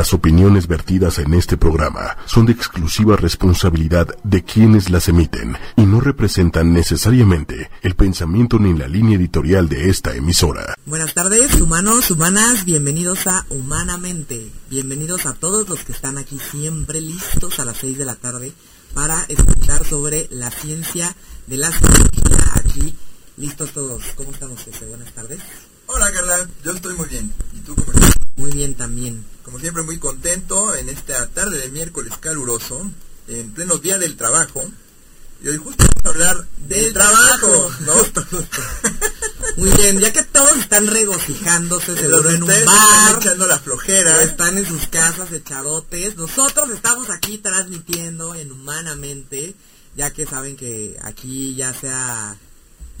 Las opiniones vertidas en este programa son de exclusiva responsabilidad de quienes las emiten y no representan necesariamente el pensamiento ni la línea editorial de esta emisora. Buenas tardes, humanos, humanas, bienvenidos a Humanamente. Bienvenidos a todos los que están aquí siempre listos a las 6 de la tarde para escuchar sobre la ciencia de la psicología aquí. Listos todos. ¿Cómo estamos, José? Buenas tardes. Hola Carla, yo estoy muy bien. ¿Y tú cómo estás? Muy bien también. Como siempre muy contento en esta tarde de miércoles caluroso, en pleno día del trabajo. Y hoy justo vamos a hablar del, Del trabajo, ¿no? Muy bien, ya que todos están regocijándose seguro en un bar, echando la flojera. están en sus casas echadotes, nosotros estamos aquí transmitiendo en Humanamente, ya que saben que aquí ya sea...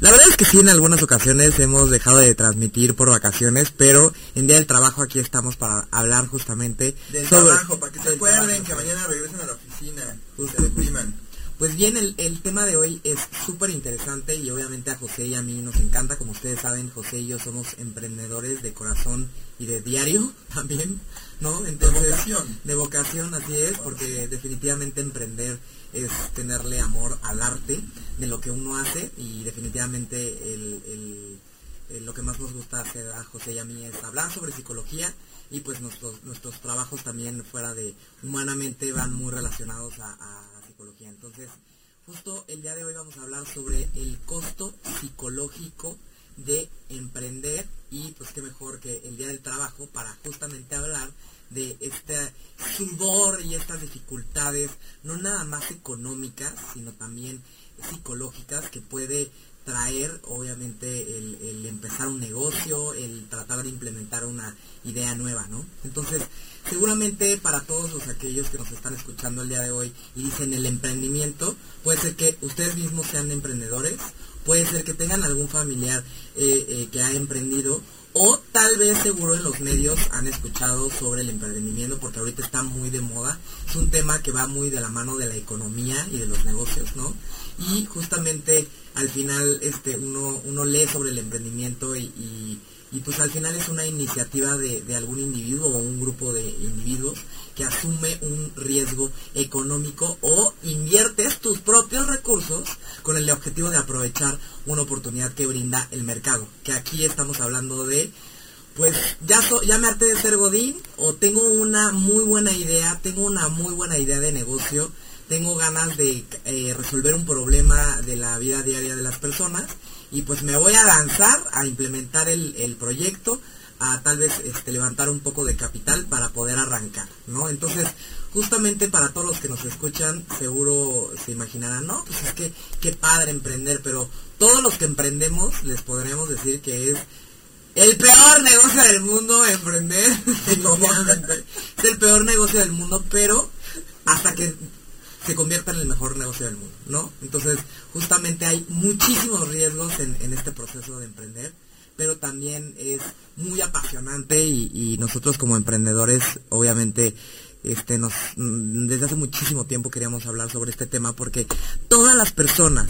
La verdad es que sí, en algunas ocasiones hemos dejado de transmitir por vacaciones, pero en Día del Trabajo aquí estamos para hablar justamente Del sobre... trabajo, para que se acuerden trabajo. que mañana regresen a la oficina, se depriman. Pues bien, el, el tema de hoy es súper interesante y obviamente a José y a mí nos encanta. Como ustedes saben, José y yo somos emprendedores de corazón y de diario también, ¿no? Entonces, vocación. De vocación, así es, porque definitivamente emprender es tenerle amor al arte de lo que uno hace y definitivamente el, el- lo que más nos gusta hacer a José y a mí es hablar sobre psicología y pues nuestros, nuestros trabajos también fuera de humanamente van muy relacionados a, a psicología. Entonces, justo el día de hoy vamos a hablar sobre el costo psicológico de emprender y pues qué mejor que el día del trabajo para justamente hablar de este sudor y estas dificultades, no nada más económicas, sino también psicológicas que puede traer obviamente el, el empezar un negocio, el tratar de implementar una idea nueva, ¿no? Entonces, seguramente para todos los aquellos que nos están escuchando el día de hoy y dicen el emprendimiento, puede ser que ustedes mismos sean emprendedores, puede ser que tengan algún familiar eh, eh, que ha emprendido o tal vez seguro en los medios han escuchado sobre el emprendimiento porque ahorita está muy de moda. Es un tema que va muy de la mano de la economía y de los negocios, ¿no? Y justamente al final este uno, uno lee sobre el emprendimiento y, y- y, pues al final es una iniciativa de, de algún individuo o un grupo de individuos que asume un riesgo económico o inviertes tus propios recursos con el objetivo de aprovechar una oportunidad que brinda el mercado. Que aquí estamos hablando de pues ya, so- ya me harté de ser Godín o tengo una muy buena idea, tengo una muy buena idea de negocio, tengo ganas de eh, resolver un problema de la vida diaria de las personas y pues me voy a lanzar a implementar el, el proyecto, a tal vez este, levantar un poco de capital para poder arrancar, ¿no? Entonces, justamente para todos los que nos escuchan, seguro se imaginarán, no, pues es que qué padre emprender, pero todos los que emprendemos les podremos decir que es el peor negocio del mundo emprender. es el peor negocio del mundo, pero hasta que se convierta en el mejor negocio del mundo, ¿no? Entonces, justamente hay muchísimos riesgos en, en este proceso de emprender, pero también es muy apasionante y, nosotros como emprendedores, obviamente, este, nos, mm, desde hace muchísimo tiempo queríamos hablar sobre este tema porque todas las personas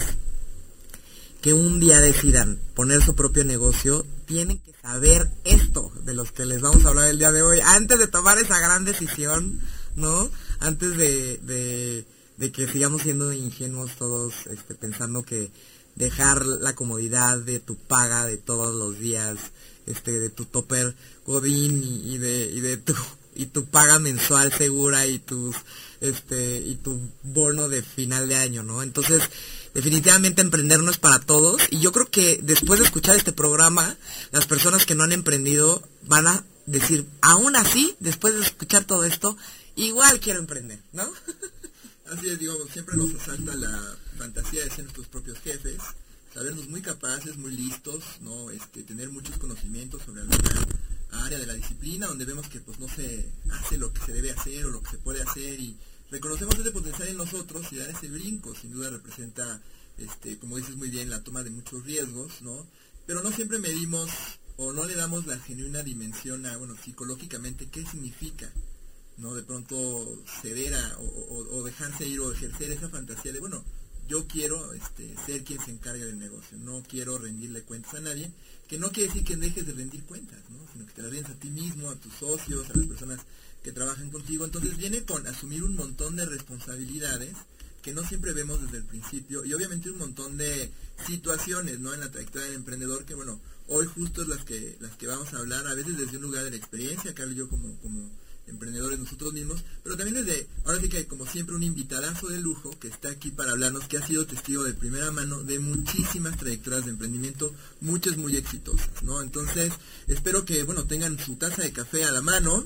que un día decidan poner su propio negocio, tienen que saber esto de los que les vamos a hablar el día de hoy, antes de tomar esa gran decisión, ¿no? Antes de, de, de que sigamos siendo ingenuos todos, este, pensando que dejar la comodidad de tu paga de todos los días, este, de tu topper godín y, y de, y de tu y tu paga mensual segura y tus este y tu bono de final de año, ¿no? Entonces, definitivamente emprender no es para todos y yo creo que después de escuchar este programa, las personas que no han emprendido van a decir, aún así, después de escuchar todo esto, igual quiero emprender, ¿no? Así es, digo, siempre nos asalta la fantasía de ser nuestros propios jefes, sabernos muy capaces, muy listos, ¿no? Este, tener muchos conocimientos sobre alguna área de la disciplina donde vemos que pues no se hace lo que se debe hacer o lo que se puede hacer y reconocemos ese potencial en nosotros y dar ese brinco sin duda representa, este, como dices muy bien, la toma de muchos riesgos, ¿no? Pero no siempre medimos o no le damos la genuina dimensión a, bueno, psicológicamente, qué significa ¿no? De pronto ceder a, o, dejarse ir o ejercer esa fantasía de, bueno, yo quiero este, ser quien se encargue del negocio, no quiero rendirle cuentas a nadie, que no quiere decir que dejes de rendir cuentas, ¿no? sino que te las rindas a ti mismo, a tus socios, a las personas que trabajan contigo. Entonces viene con asumir un montón de responsabilidades que no siempre vemos desde el principio y obviamente un montón de situaciones ¿no? en la trayectoria del emprendedor que bueno hoy justo es las que las que vamos a hablar a veces desde un lugar de la experiencia Carlos y yo como como emprendedores nosotros mismos, pero también desde, ahora sí que hay como siempre un invitadazo de lujo que está aquí para hablarnos, que ha sido testigo de primera mano de muchísimas trayectorias de emprendimiento, muchas muy exitosas, ¿no? Entonces, espero que, bueno, tengan su taza de café a la mano,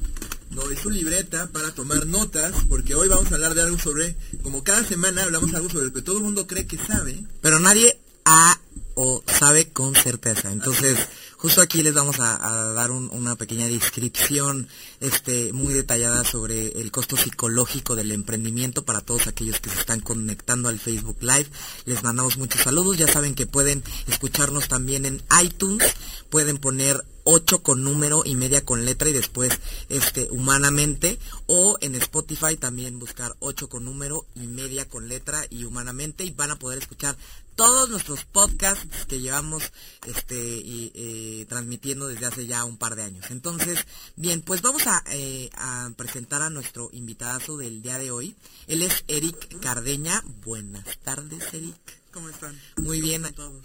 ¿no? Y su libreta para tomar notas, porque hoy vamos a hablar de algo sobre, como cada semana hablamos algo sobre lo que todo el mundo cree que sabe. Pero nadie ha o sabe con certeza. Entonces, justo aquí les vamos a, dar una pequeña descripción este, muy detallada sobre el costo psicológico del emprendimiento para todos aquellos que se están conectando al Facebook Live. Les mandamos muchos saludos. Ya saben que pueden escucharnos también en iTunes. Pueden poner 8 con número y media con letra y después este humanamente o en Spotify también buscar 8 con número y media con letra y humanamente y van a poder escuchar todos nuestros podcasts que llevamos este y, eh, transmitiendo desde hace ya un par de años. Entonces, bien, pues vamos a, eh, a presentar a nuestro invitado del día de hoy. Él es Eric Cardeña. Buenas tardes, Eric. ¿Cómo están? Muy bien. Todos.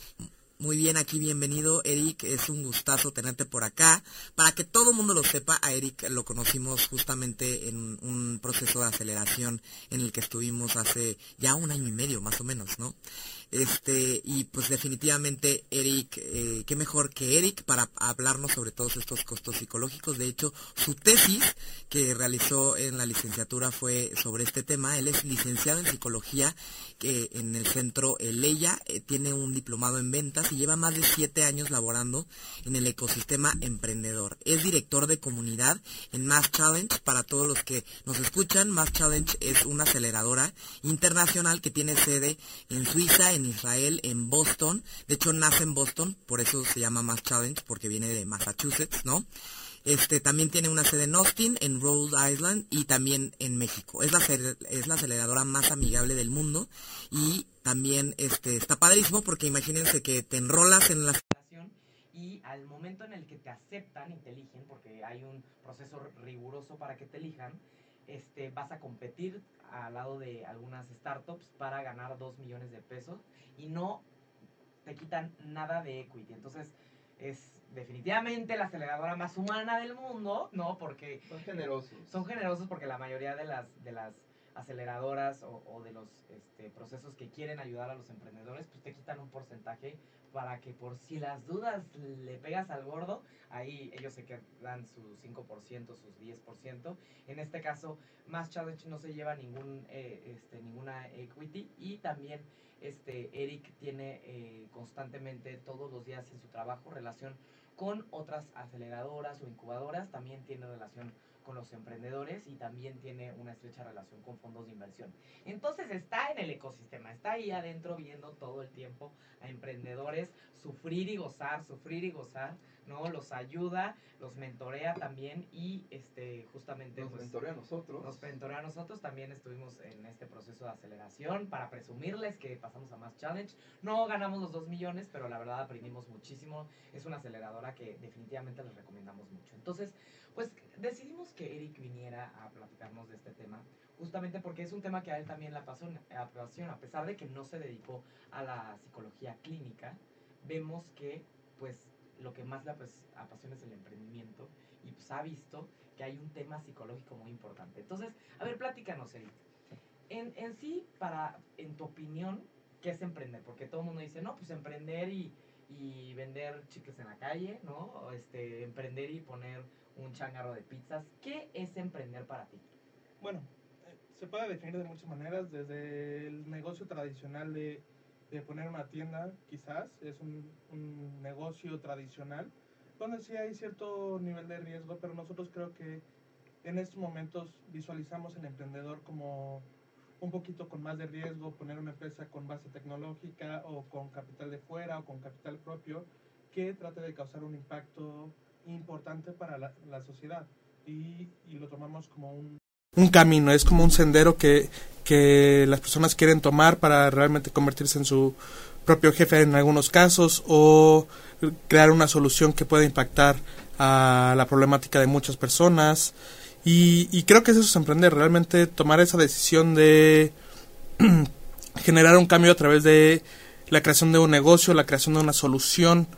Muy bien, aquí bienvenido, Eric. Es un gustazo tenerte por acá. Para que todo el mundo lo sepa, a Eric lo conocimos justamente en un proceso de aceleración en el que estuvimos hace ya un año y medio, más o menos, ¿no? Este, y pues definitivamente Eric, eh, qué mejor que Eric para hablarnos sobre todos estos costos psicológicos. De hecho, su tesis que realizó en la licenciatura fue sobre este tema. Él es licenciado en psicología que en el centro Leia, eh, tiene un diplomado en ventas y lleva más de siete años laborando en el ecosistema emprendedor. Es director de comunidad en Mass Challenge. Para todos los que nos escuchan, Mass Challenge es una aceleradora internacional que tiene sede en Suiza, Israel, en Boston. De hecho, nace en Boston, por eso se llama Mass Challenge, porque viene de Massachusetts, ¿no? Este también tiene una sede en Austin, en Rhode Island y también en México. Es la, es la aceleradora más amigable del mundo y también este está padrísimo porque imagínense que te enrolas en la aceleración y al momento en el que te aceptan y te eligen, porque hay un proceso riguroso para que te elijan, este, vas a competir al lado de algunas startups para ganar 2 millones de pesos y no te quitan nada de equity. Entonces, es definitivamente la aceleradora más humana del mundo, ¿no? Porque... Son generosos. Son generosos porque la mayoría de las, de las aceleradoras o, de los este, procesos que quieren ayudar a los emprendedores, pues te quitan un porcentaje para que por si las dudas le pegas al gordo, ahí ellos se quedan su 5%, sus 10%. En este caso, Más Challenge no se lleva ningún, eh, este, ninguna equity y también este, Eric tiene eh, constantemente todos los días en su trabajo relación con otras aceleradoras o incubadoras, también tiene relación con los emprendedores y también tiene una estrecha relación con fondos de inversión. Entonces está en el ecosistema, está ahí adentro viendo todo el tiempo a emprendedores sufrir y gozar, sufrir y gozar, ¿no? Los ayuda, los mentorea también y este justamente nos pues, mentorea a nosotros. Nos mentorea a nosotros, también estuvimos en este proceso de aceleración para presumirles que pasamos a más challenge. No ganamos los 2 millones, pero la verdad aprendimos muchísimo. Es una aceleradora que definitivamente les recomendamos mucho. Entonces, pues decidimos que Eric viniera a platicarnos de este tema, justamente porque es un tema que a él también le apasiona, a pesar de que no se dedicó a la psicología clínica, vemos que pues lo que más le apasiona es el emprendimiento y pues ha visto que hay un tema psicológico muy importante. Entonces, a ver, platícanos, Eric. En, en sí, para, en tu opinión, ¿qué es emprender? Porque todo el mundo dice, no, pues emprender y, y vender chicles en la calle, ¿no? O este, emprender y poner un changarro de pizzas. ¿Qué es emprender para ti? Bueno, eh, se puede definir de muchas maneras, desde el negocio tradicional de, de poner una tienda, quizás, es un, un, negocio tradicional, donde sí hay cierto nivel de riesgo, pero nosotros creo que en estos momentos visualizamos el emprendedor como un poquito con más de riesgo, poner una empresa con base tecnológica o con capital de fuera o con capital propio que trate de causar un impacto importante para la, la sociedad. Y, y, lo tomamos como un, un camino, es como un sendero que, que las personas quieren tomar para realmente convertirse en su propio jefe en algunos casos o crear una solución que pueda impactar a la problemática de muchas personas. Y, creo que eso es emprender, realmente tomar esa decisión de generar un cambio a través de la creación de un negocio, la creación de una solución,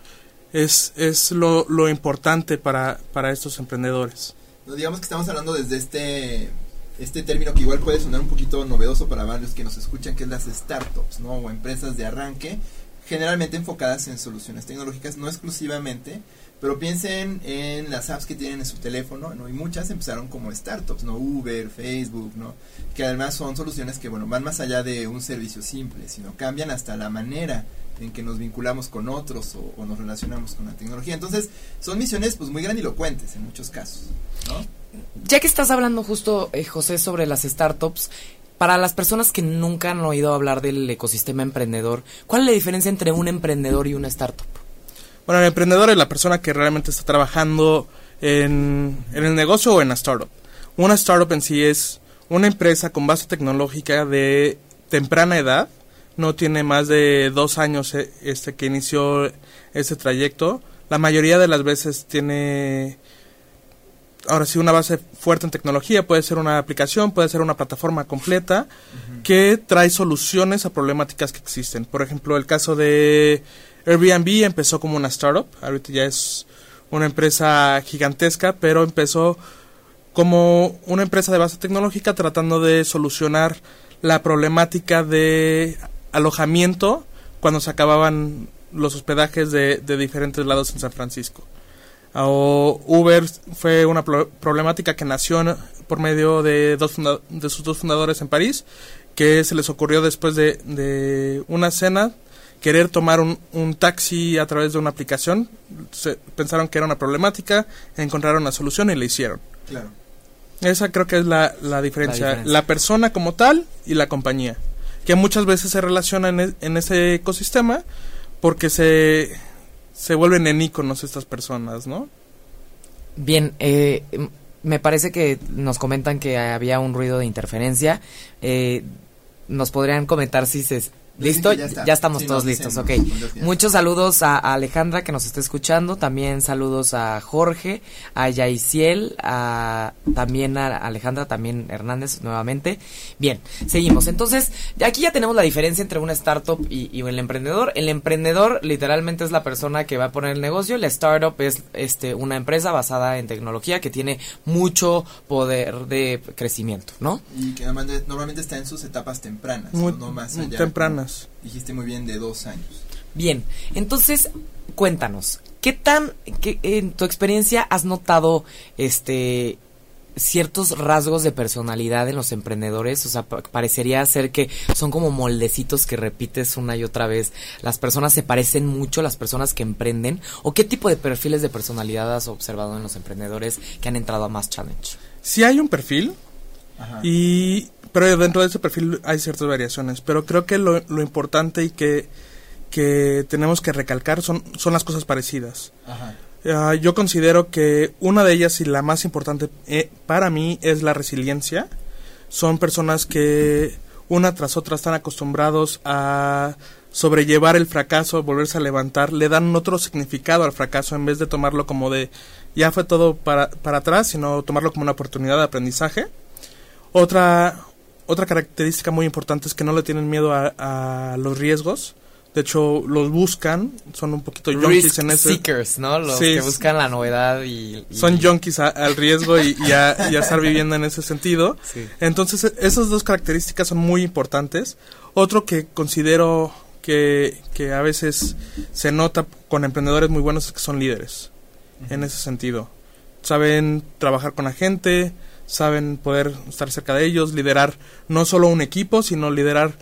es, es lo, lo importante para, para estos emprendedores. Digamos que estamos hablando desde este este término que igual puede sonar un poquito novedoso para varios que nos escuchan, que es las startups, ¿no? O empresas de arranque, generalmente enfocadas en soluciones tecnológicas, no exclusivamente, pero piensen en las apps que tienen en su teléfono, ¿no? Y muchas empezaron como startups, ¿no? Uber, Facebook, ¿no? Que además son soluciones que, bueno, van más allá de un servicio simple, sino cambian hasta la manera en que nos vinculamos con otros o, nos relacionamos con la tecnología. Entonces, son misiones pues muy grandilocuentes en muchos casos, ¿no? Ya que estás hablando justo, eh, José, sobre las startups, para las personas que nunca han oído hablar del ecosistema emprendedor, ¿cuál es la diferencia entre un emprendedor y una startup? Bueno, el emprendedor es la persona que realmente está trabajando en, el negocio o en la startup. Una startup en sí es una empresa con base tecnológica de temprana edad, no tiene más de dos años eh, este que inició ese trayecto. La mayoría de las veces tiene ahora sí una base fuerte en tecnología, puede ser una aplicación, puede ser una plataforma completa que trae soluciones a problemáticas que existen. Por ejemplo, el caso de Airbnb empezó como una startup, ahorita ya es una empresa gigantesca, pero empezó como una empresa de base tecnológica tratando de solucionar la problemática de alojamiento cuando se acababan los hospedajes de, de diferentes lados en San Francisco. Uber fue una problemática que nació por medio de, dos de sus dos fundadores en París, que se les ocurrió después de, de una cena querer tomar un, un, taxi a través de una aplicación. Se, pensaron que era una problemática, encontraron la solución y la hicieron. Claro. Esa creo que es la, la, diferencia. la, persona como tal y la compañía. Que muchas veces se relacionan en, en ese ecosistema porque se se vuelven en íconos estas personas, ¿no? Bien, eh, me parece que nos comentan que había un ruido de interferencia. Eh, ¿Nos podrían comentar si se, ¿Listo? Ya, estamos todos listos, ok. Muchos saludos a, Alejandra que nos está escuchando, también saludos a Jorge, a Yaisiel, a, también a Alejandra, también Hernández nuevamente. Bien, seguimos. Entonces, aquí ya tenemos la diferencia entre una startup y, el emprendedor. El emprendedor literalmente es la persona que va a poner el negocio, la startup es este una empresa basada en tecnología que tiene mucho poder de crecimiento, ¿no? Y que normalmente, está en sus etapas tempranas, muy, no más Dijiste muy bien de dos años. Bien, entonces cuéntanos, ¿qué tan, qué, en tu experiencia has notado este ciertos rasgos de personalidad en los emprendedores, o sea, parecería ser que son como moldecitos que repites una y otra vez. Las personas se parecen mucho, las personas que emprenden, o qué tipo de perfiles de personalidad has observado en los emprendedores que han entrado a Más Challenge. Si hay un perfil, y pero dentro de ese perfil hay ciertas variaciones. Pero creo que lo, lo importante y que, que, tenemos que recalcar son, son las cosas parecidas. Ah, yo considero que una de ellas y la más importante eh, para mí es la resiliencia. Son personas que una tras otra están acostumbrados a sobrellevar el fracaso, volverse a levantar, le dan otro significado al fracaso en vez de tomarlo como de ya fue todo para, para atrás, sino tomarlo como una oportunidad de aprendizaje. Otra, otra característica muy importante es que no le tienen miedo a, los riesgos. De hecho, los buscan, son un poquito junkies en ese. Seekers, ¿no? Los que buscan la novedad y. Son junkies al riesgo y, a, estar viviendo en ese sentido. Entonces, esas dos características son muy importantes. Otro que considero que, que a veces se nota con emprendedores muy buenos es que son líderes. En ese sentido. Saben trabajar con la gente, saben poder estar cerca de ellos, liderar no solo un equipo, sino liderar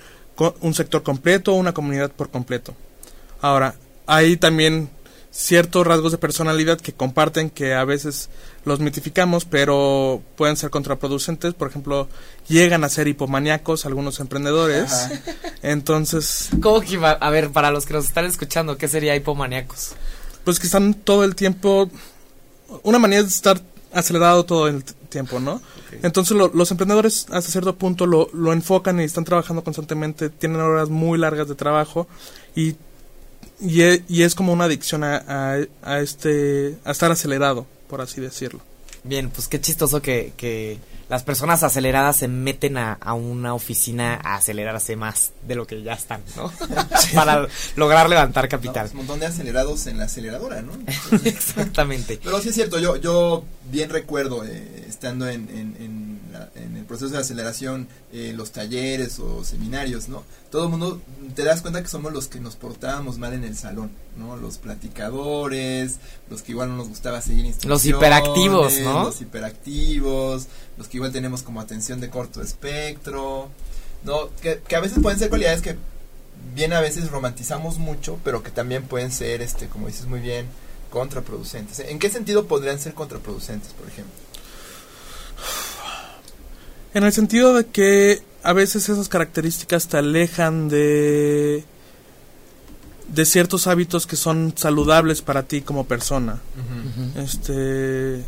un sector completo, una comunidad por completo. Ahora, hay también ciertos rasgos de personalidad que comparten que a veces los mitificamos, pero pueden ser contraproducentes. Por ejemplo, llegan a ser hipomaniacos algunos emprendedores. Entonces... ¿Cómo que A ver, para los que nos están escuchando, ¿qué sería hipomaniacos? Pues que están todo el tiempo... Una manera de estar acelerado todo el tiempo, ¿no? Entonces los emprendedores hasta cierto punto lo, lo enfocan y están trabajando constantemente, tienen horas muy largas de trabajo y, y, es, y es como una adicción a, a, este, a estar acelerado, por así decirlo. Bien, pues qué chistoso que, que las personas aceleradas se meten a, a, una oficina a acelerarse más de lo que ya están, ¿no? Para lograr levantar capital. Pues, un montón de acelerados en la aceleradora, ¿no? Exactamente. Pero sí es cierto, yo, yo bien recuerdo, eh, estando en, en, en, en, el proceso de aceleración, eh, los talleres o seminarios, ¿no? Todo el mundo, te das cuenta que somos los que nos portábamos mal en el salón, ¿no? Los platicadores, los que igual no nos gustaba seguir instrucciones. Los hiperactivos, ¿no? Los hiperactivos, los que igual tenemos como atención de corto espectro, ¿no? Que, que a veces pueden ser cualidades que bien a veces romantizamos mucho, pero que también pueden ser, este, como dices muy bien, contraproducentes. ¿En qué sentido podrían ser contraproducentes, por ejemplo? En el sentido de que a veces esas características te alejan de de ciertos hábitos que son saludables para ti como persona. Este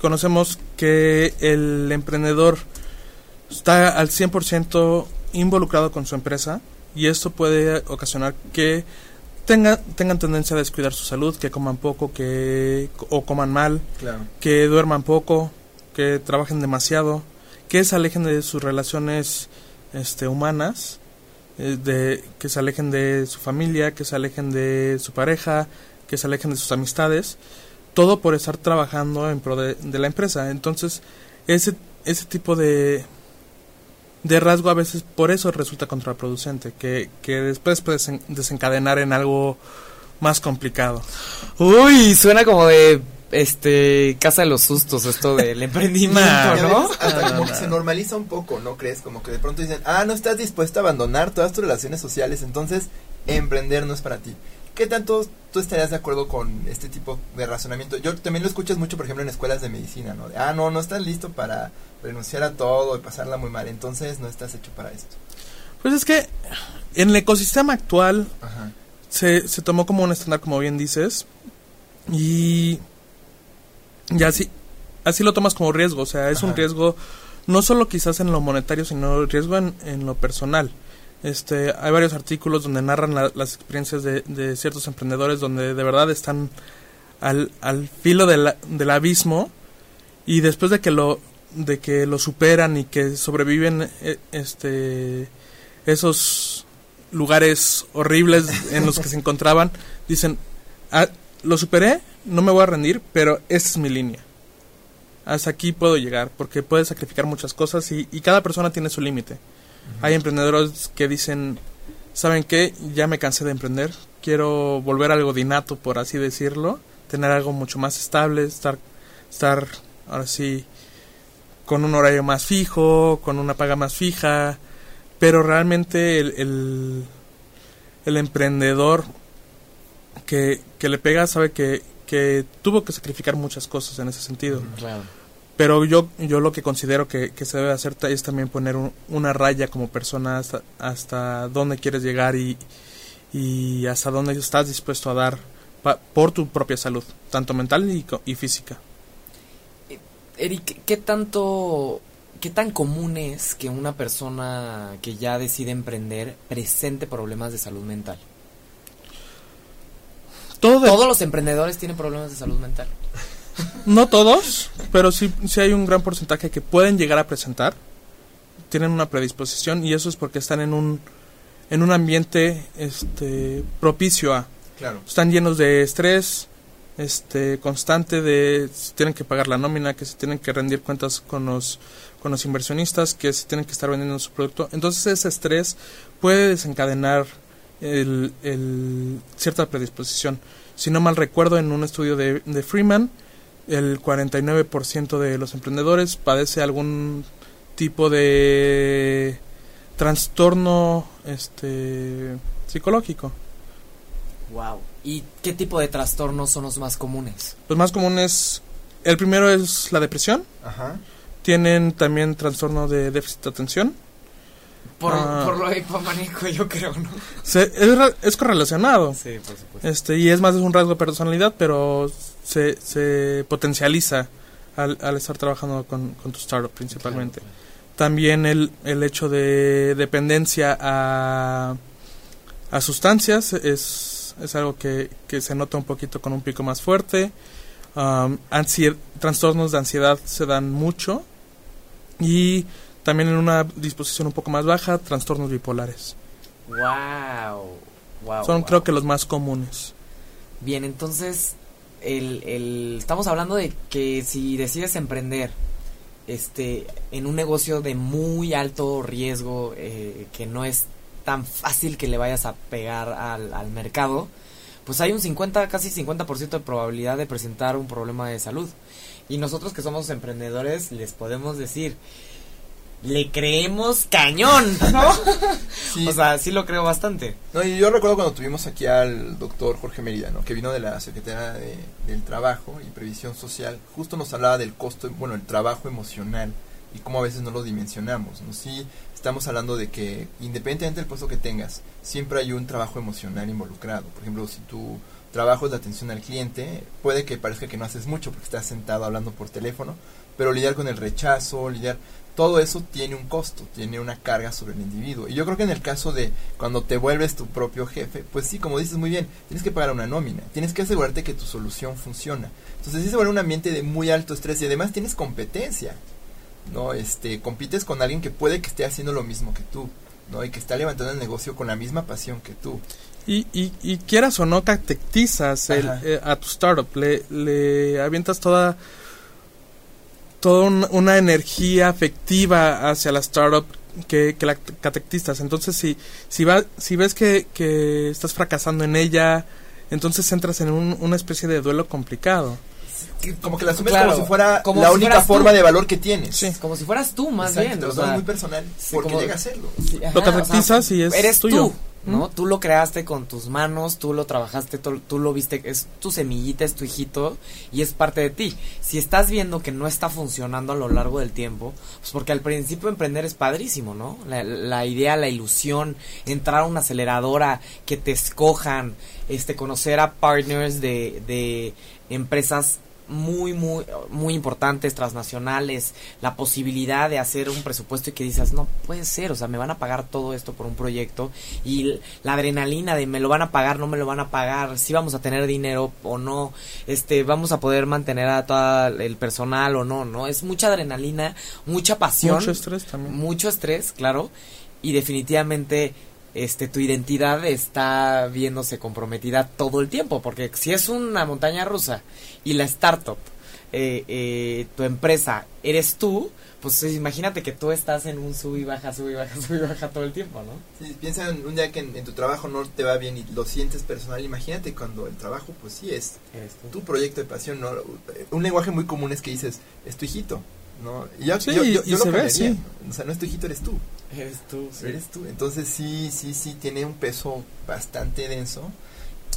conocemos que el emprendedor está al 100% involucrado con su empresa y esto puede ocasionar que tenga, tengan tendencia a descuidar su salud, que coman poco, que o coman mal, que duerman poco, que trabajen demasiado, que se alejen de sus relaciones este, humanas, eh, de, que se alejen de su familia, que se alejen de su pareja, que se alejen de sus amistades todo por estar trabajando en pro de, la empresa. Entonces, ese, ese tipo de, de rasgo a veces por eso resulta contraproducente, que, que después puede desencadenar en algo más complicado. Uy, suena como de este casa de los sustos esto del emprendimiento, ¿no? Hasta como que se normaliza un poco, ¿no crees? Como que de pronto dicen, ah, no estás dispuesto a abandonar todas tus relaciones sociales, entonces emprender no es para ti. ¿Qué tanto tú estarías de acuerdo con este tipo de razonamiento? Yo también lo escuchas mucho, por ejemplo, en escuelas de medicina, ¿no? De, ah, no, no estás listo para renunciar a todo y pasarla muy mal, entonces no estás hecho para esto. Pues es que en el ecosistema actual Se, se tomó como un estándar, como bien dices, y, y así, así lo tomas como riesgo, o sea, es un riesgo no solo quizás en lo monetario, sino riesgo en, en lo personal. Este, hay varios artículos donde narran las experiencias de, ciertos emprendedores donde de verdad están al, al filo del abismo y después de que lo de que lo superan y que sobreviven eh, este esos lugares horribles en los que se encontraban dicen ah, lo superé no me voy a rendir pero esta es mi línea. Hasta aquí puedo llegar porque puedes sacrificar muchas cosas y, y cada persona tiene su límite. Hay emprendedores que dicen, ¿saben qué? Ya me cansé de emprender, quiero volver a algo dinato, por así decirlo, tener algo mucho más estable, estar, estar ahora sí, con un horario más fijo, con una paga más fija, pero realmente el, el, emprendedor que, que, le pega sabe que, que tuvo que sacrificar muchas cosas en ese sentido. Claro. Pero yo, yo lo que considero que, se debe hacer es también poner una raya como persona hasta, hasta dónde quieres llegar y, y hasta dónde estás dispuesto a dar por tu propia salud, tanto mental y, y física. Eh, Eric, ¿qué tanto, qué tan común es que una persona que ya decide emprender presente problemas de salud mental? Todos los emprendedores tienen problemas de salud mental. No todos, pero sí, sí hay un gran porcentaje que pueden llegar a presentar. Tienen una predisposición y eso es porque están en un, en un ambiente este, propicio a. Claro. Están llenos de estrés este, constante de si tienen que pagar la nómina, que se tienen que rendir cuentas con los, con los inversionistas, que se tienen que estar vendiendo su producto. Entonces ese estrés puede desencadenar el, el, cierta predisposición. Si no mal recuerdo, en un estudio de, de Freeman, el 49% de los emprendedores padece algún tipo de trastorno este psicológico. Wow. ¿Y qué tipo de trastornos son los más comunes? Los más comunes, el primero es la depresión. Ajá. Tienen también trastorno de déficit de atención. Por, ah. por lo hipomaníaco, yo creo, ¿no? es, es, correlacionado. Sí, por supuesto. Este, y es más de un rasgo de personalidad, pero se, se potencializa al, al estar trabajando con, tu startup principalmente. También el, el hecho de dependencia a, a sustancias es, es algo que, que, se nota un poquito con un pico más fuerte. Um, trastornos de ansiedad se dan mucho y también en una disposición un poco más baja, trastornos bipolares. Wow. Son creo que los más comunes. Bien, entonces el, el, estamos hablando de que si decides emprender este en un negocio de muy alto riesgo eh, que no es tan fácil que le vayas a pegar al, al mercado, pues hay un 50, casi 50% de probabilidad de presentar un problema de salud. Y nosotros que somos emprendedores les podemos decir, le creemos cañón, ¿no? O sea, sí lo creo bastante. No, y yo recuerdo cuando tuvimos aquí al doctor Jorge Merida, ¿no? Que vino de la Secretaría de, del Trabajo y Previsión Social, justo nos hablaba del costo, bueno, el trabajo emocional y cómo a veces no lo dimensionamos, ¿no? Sí, estamos hablando de que independientemente del puesto que tengas, siempre hay un trabajo emocional involucrado. Por ejemplo, si tu trabajo la atención al cliente, puede que parezca que no haces mucho porque estás sentado hablando por teléfono, pero lidiar con el rechazo, lidiar todo eso tiene un costo, tiene una carga sobre el individuo. Y yo creo que en el caso de cuando te vuelves tu propio jefe, pues sí, como dices muy bien, tienes que pagar una nómina, tienes que asegurarte que tu solución funciona. Entonces sí se vuelve un ambiente de muy alto estrés y además tienes competencia. ¿no? Este, compites con alguien que puede que esté haciendo lo mismo que tú, ¿no? Y que está levantando el negocio con la misma pasión que tú. Y, y, quieras o no, catectizas eh, a tu startup, le, le avientas toda toda una energía afectiva hacia la startup que, que la catectistas. Entonces, si, si, va, si ves que, que estás fracasando en ella, entonces entras en una especie de duelo complicado. Como que la asumes como si fuera la única forma de valor que tienes. Sí. Como si fueras tú, más bien. Lo o muy personal, porque llega a serlo. lo catectizas y es eres tuyo. Tú. ¿No? Tú lo creaste con tus manos, tú lo trabajaste, tú, lo viste, es tu semillita, es tu hijito y es parte de ti. Si estás viendo que no está funcionando a lo largo del tiempo, pues porque al principio emprender es padrísimo, ¿no? La, la idea, la ilusión, entrar a una aceleradora, que te escojan, este, conocer a partners de, de empresas muy, muy, muy importantes, transnacionales, la posibilidad de hacer un presupuesto y que dices, no puede ser, o sea, me van a pagar todo esto por un proyecto y la adrenalina de me lo van a pagar, no me lo van a pagar, si vamos a tener dinero o no, este, vamos a poder mantener a todo el personal o no, ¿no? Es mucha adrenalina, mucha pasión. Mucho estrés también. Mucho estrés, claro, y definitivamente este tu identidad está viéndose comprometida todo el tiempo porque si es una montaña rusa y la startup eh, eh, tu empresa eres tú pues imagínate que tú estás en un sub y baja sub y baja sub y baja todo el tiempo no sí, piensa en un día que en, tu trabajo no te va bien y lo sientes personal imagínate cuando el trabajo pues sí es tu proyecto de pasión no un lenguaje muy común es que dices es tu hijito ¿no? Y yo, yo, yo, se ve, sí. O sea, no es tu hijito, eres tú. Eres tú, Eres tú. Entonces sí, sí, sí, tiene un peso bastante denso.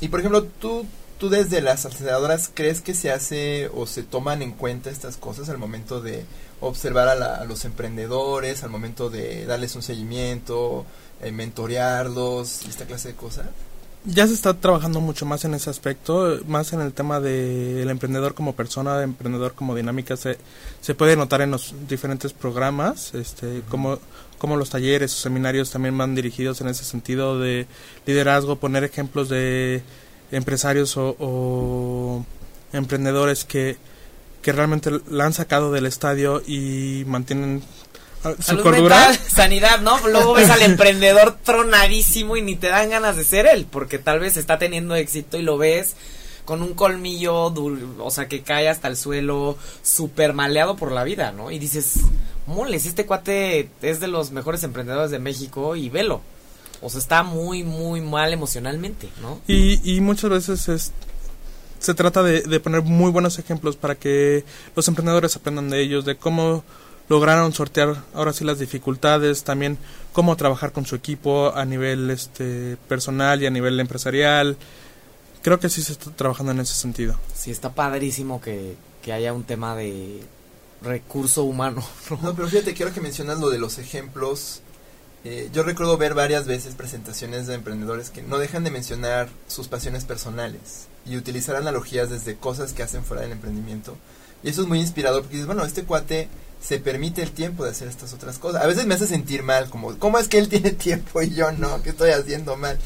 Y por ejemplo, tú, tú desde las aceleradoras, ¿crees que se hace o se toman en cuenta estas cosas al momento de observar a, a los emprendedores, al momento de darles un seguimiento, eh, mentorearlos y esta clase de cosas? Ya se está trabajando mucho más en ese aspecto, más en el tema del emprendedor como persona, de emprendedor como dinámica, se, se puede notar en los diferentes programas, este, como, como los talleres o seminarios también van dirigidos en ese sentido de liderazgo, poner ejemplos de empresarios o, o emprendedores que, que realmente la han sacado del estadio y mantienen su cordura. sanidad, ¿no? Luego ves al emprendedor tronadísimo y ni te dan ganas de ser él, porque tal vez está teniendo éxito y lo ves con un colmillo, o sea, que cae hasta el suelo, súper maleado por la vida, ¿no? Y dices, moles, este cuate es de los mejores emprendedores de México y velo. O sea, está muy, muy mal emocionalmente, ¿no? Y, y muchas veces es, se trata de, de poner muy buenos ejemplos para que los emprendedores aprendan de ellos, de cómo lograron sortear ahora sí las dificultades, también cómo trabajar con su equipo a nivel este personal y a nivel empresarial. Creo que sí se está trabajando en ese sentido. Sí, está padrísimo que, que haya un tema de recurso humano. ¿no? pero fíjate, quiero que mencionas lo de los ejemplos. Eh, yo recuerdo ver varias veces presentaciones de emprendedores que no dejan de mencionar sus pasiones personales y utilizar analogías desde cosas que hacen fuera del emprendimiento Y eso es muy inspirador porque dices, bueno, este cuate se permite el tiempo de hacer estas otras cosas. A veces me hace sentir mal, como, ¿cómo es que él tiene tiempo y yo no? ¿Qué estoy haciendo mal?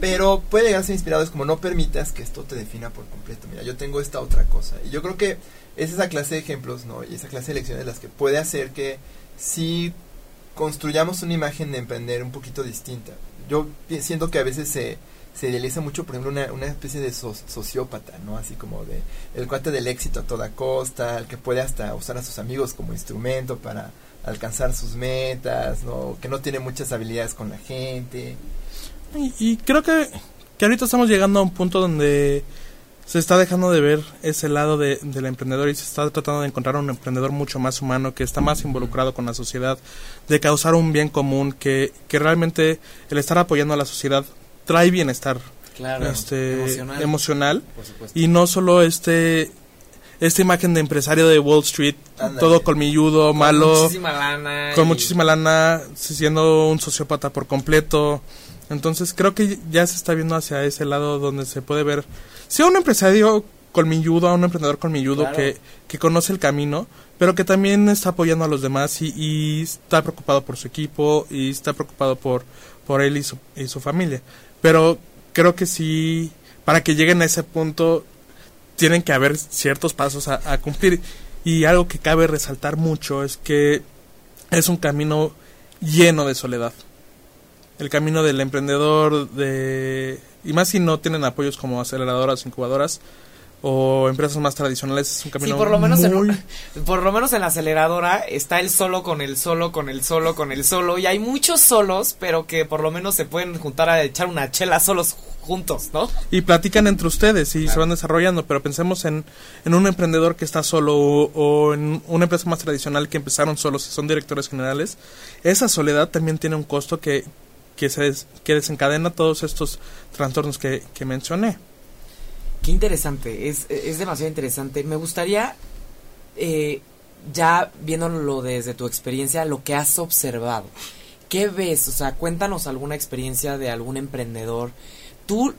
Pero puede llegar a ser inspirado, es como no permitas que esto te defina por completo. Mira, yo tengo esta otra cosa. Y yo creo que es esa clase de ejemplos, ¿no? Y esa clase de lecciones las que puede hacer que si construyamos una imagen de emprender un poquito distinta. Yo siento que a veces se se idealiza mucho, por ejemplo, una, especie de sociópata, ¿no? Así como de el cuate del éxito a toda costa, el que puede hasta usar a sus amigos como instrumento para alcanzar sus metas, ¿no? Que no tiene muchas habilidades con la gente. Y, creo que, que ahorita estamos llegando a un punto donde se está dejando de ver ese lado de, del emprendedor y se está tratando de encontrar un emprendedor mucho más humano, que está más involucrado con la sociedad, de causar un bien común, que, que realmente el estar apoyando a la sociedad trae bienestar este, emocional, y no solo este esta imagen de empresario de Wall Street, todo colmilludo, malo, con muchísima lana, con muchísima lana, siendo un sociópata por completo. Entonces creo que ya se está viendo hacia ese lado donde se puede ver, sea un empresario colmilludo, a un emprendedor colmilludo que, que conoce el camino, pero que también está apoyando a los demás y, y, está preocupado por su equipo y está preocupado por, por él y su, y su familia. Pero creo que sí, para que lleguen a ese punto, tienen que haber ciertos pasos a, cumplir. Y algo que cabe resaltar mucho es que es un camino lleno de soledad. El camino del emprendedor, de y más si no tienen apoyos como aceleradoras, incubadoras, o empresas más tradicionales es un camino sí, por lo menos en por lo menos en la aceleradora está el solo con el solo con el solo con el solo y hay muchos solos pero que por lo menos se pueden juntar a echar una chela solos juntos no y platican entre ustedes y se van desarrollando pero pensemos en, en un emprendedor que está solo o, en una empresa más tradicional que empezaron solos y son directores generales esa soledad también tiene un costo que que se que desencadena todos estos trastornos que, que mencioné Qué interesante, es, es demasiado interesante. Me gustaría, eh, ya viéndolo desde tu experiencia, lo que has observado. ¿Qué ves? O sea, cuéntanos alguna experiencia de algún emprendedor. Tú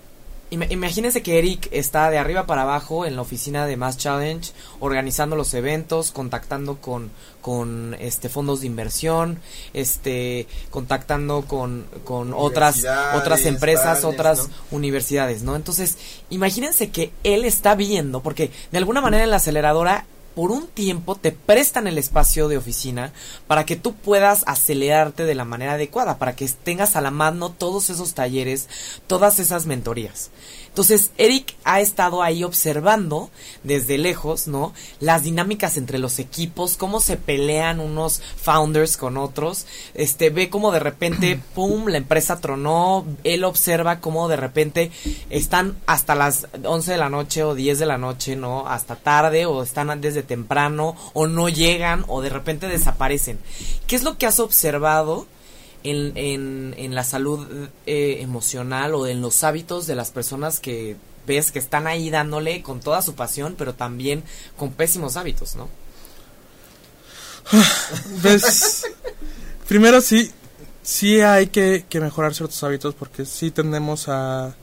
imagínense que Eric está de arriba para abajo en la oficina de Mass Challenge, organizando los eventos, contactando con, con este fondos de inversión, este contactando con, con otras otras empresas, otras universidades, ¿no? Entonces, imagínense que él está viendo, porque de alguna manera en la aceleradora por un tiempo te prestan el espacio de oficina para que tú puedas acelerarte de la manera adecuada, para que tengas a la mano todos esos talleres, todas esas mentorías. Entonces, Eric ha estado ahí observando desde lejos, ¿no? Las dinámicas entre los equipos, cómo se pelean unos founders con otros. Este, ve cómo de repente, pum, la empresa tronó. Él observa cómo de repente están hasta las 11 de la noche o 10 de la noche, ¿no? Hasta tarde o están desde temprano o no llegan o de repente desaparecen. ¿Qué es lo que has observado? en, en, en la salud eh, emocional o en los hábitos de las personas que ves que están ahí dándole con toda su pasión, pero también con pésimos hábitos, ¿no? Pues, primero sí, sí hay que, que, mejorar ciertos hábitos porque sí tendemos a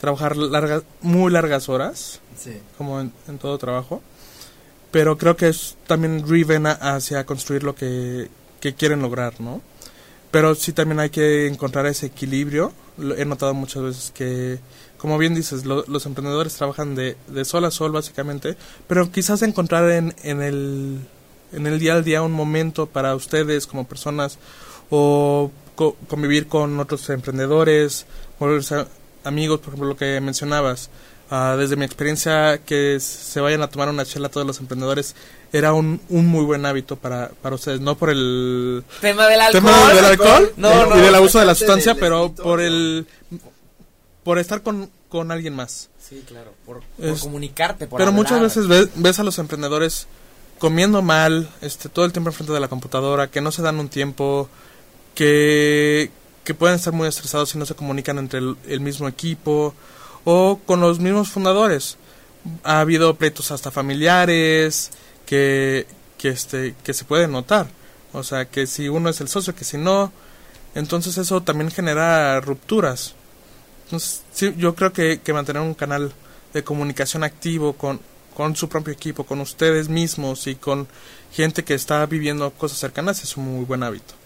trabajar largas, muy largas horas, como en, en, todo trabajo, pero creo que es también driven hacia construir lo que, que quieren lograr, ¿no? pero sí también hay que encontrar ese equilibrio. He notado muchas veces que, como bien dices, los emprendedores trabajan de, de sol a sol básicamente, pero quizás encontrar en, en, el, en el día al día un momento para ustedes como personas o convivir con otros emprendedores, volverse amigos, por ejemplo, lo que mencionabas. Uh, desde mi experiencia, que se vayan a tomar una chela todos los emprendedores era un, un muy buen hábito para, para ustedes, no por el tema del alcohol, del alcohol y del abuso de la sustancia, pero por el por estar con, con alguien más. Sí, claro, por, comunicarte, por Pero muchas veces ves, ves, a los emprendedores comiendo mal, este todo el tiempo enfrente de la computadora, que no se dan un tiempo, que, que pueden estar muy estresados y no se comunican entre el mismo equipo o con los mismos fundadores. Ha habido pleitos hasta familiares, que, que, este, que se puede notar. O sea, que si uno es el socio, que si no, entonces eso también genera rupturas. Entonces, sí, yo creo que, que mantener un canal de comunicación activo con, con su propio equipo, con ustedes mismos y con gente que está viviendo cosas cercanas es un muy buen hábito.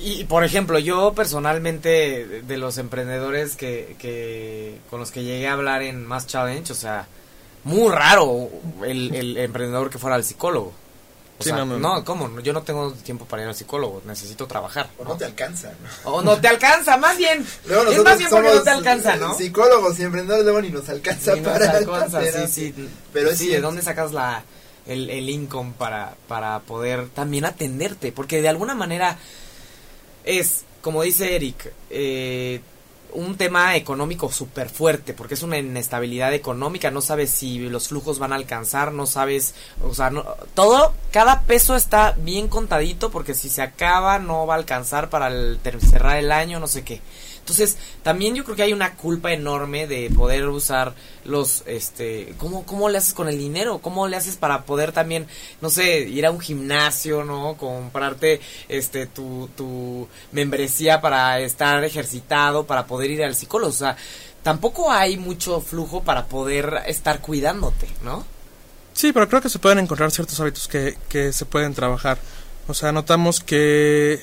Y por ejemplo, yo personalmente de los emprendedores que, que con los que llegué a hablar en Más Challenge, o sea, muy raro el, el emprendedor que fuera al psicólogo. O sea, no, ¿cómo? Yo no tengo tiempo para ir al psicólogo, necesito trabajar. O no, te alcanza. O no te alcanza, más bien. es más bien porque no te alcanza, ¿no? Psicólogos y emprendedores luego ni nos alcanza para alcanza, sí, sí. Pero sí, ¿de dónde sacas la el, el income para, para poder también atenderte? Porque de alguna manera es, como dice Eric, eh, un tema económico súper fuerte, porque es una inestabilidad económica, no sabes si los flujos van a alcanzar, no sabes, o sea, no, todo, cada peso está bien contadito, porque si se acaba no va a alcanzar para cerrar el año, no sé qué. Entonces, también yo creo que hay una culpa enorme de poder usar los, este, ¿cómo, cómo le haces con el dinero? ¿Cómo le haces para poder también, no sé, ir a un gimnasio, ¿no? Comprarte, este, tu, tu membresía para estar ejercitado, para poder ir al psicólogo. O sea, tampoco hay mucho flujo para poder estar cuidándote, ¿no? Sí, pero creo que se pueden encontrar ciertos hábitos que, que se pueden trabajar. O sea, notamos que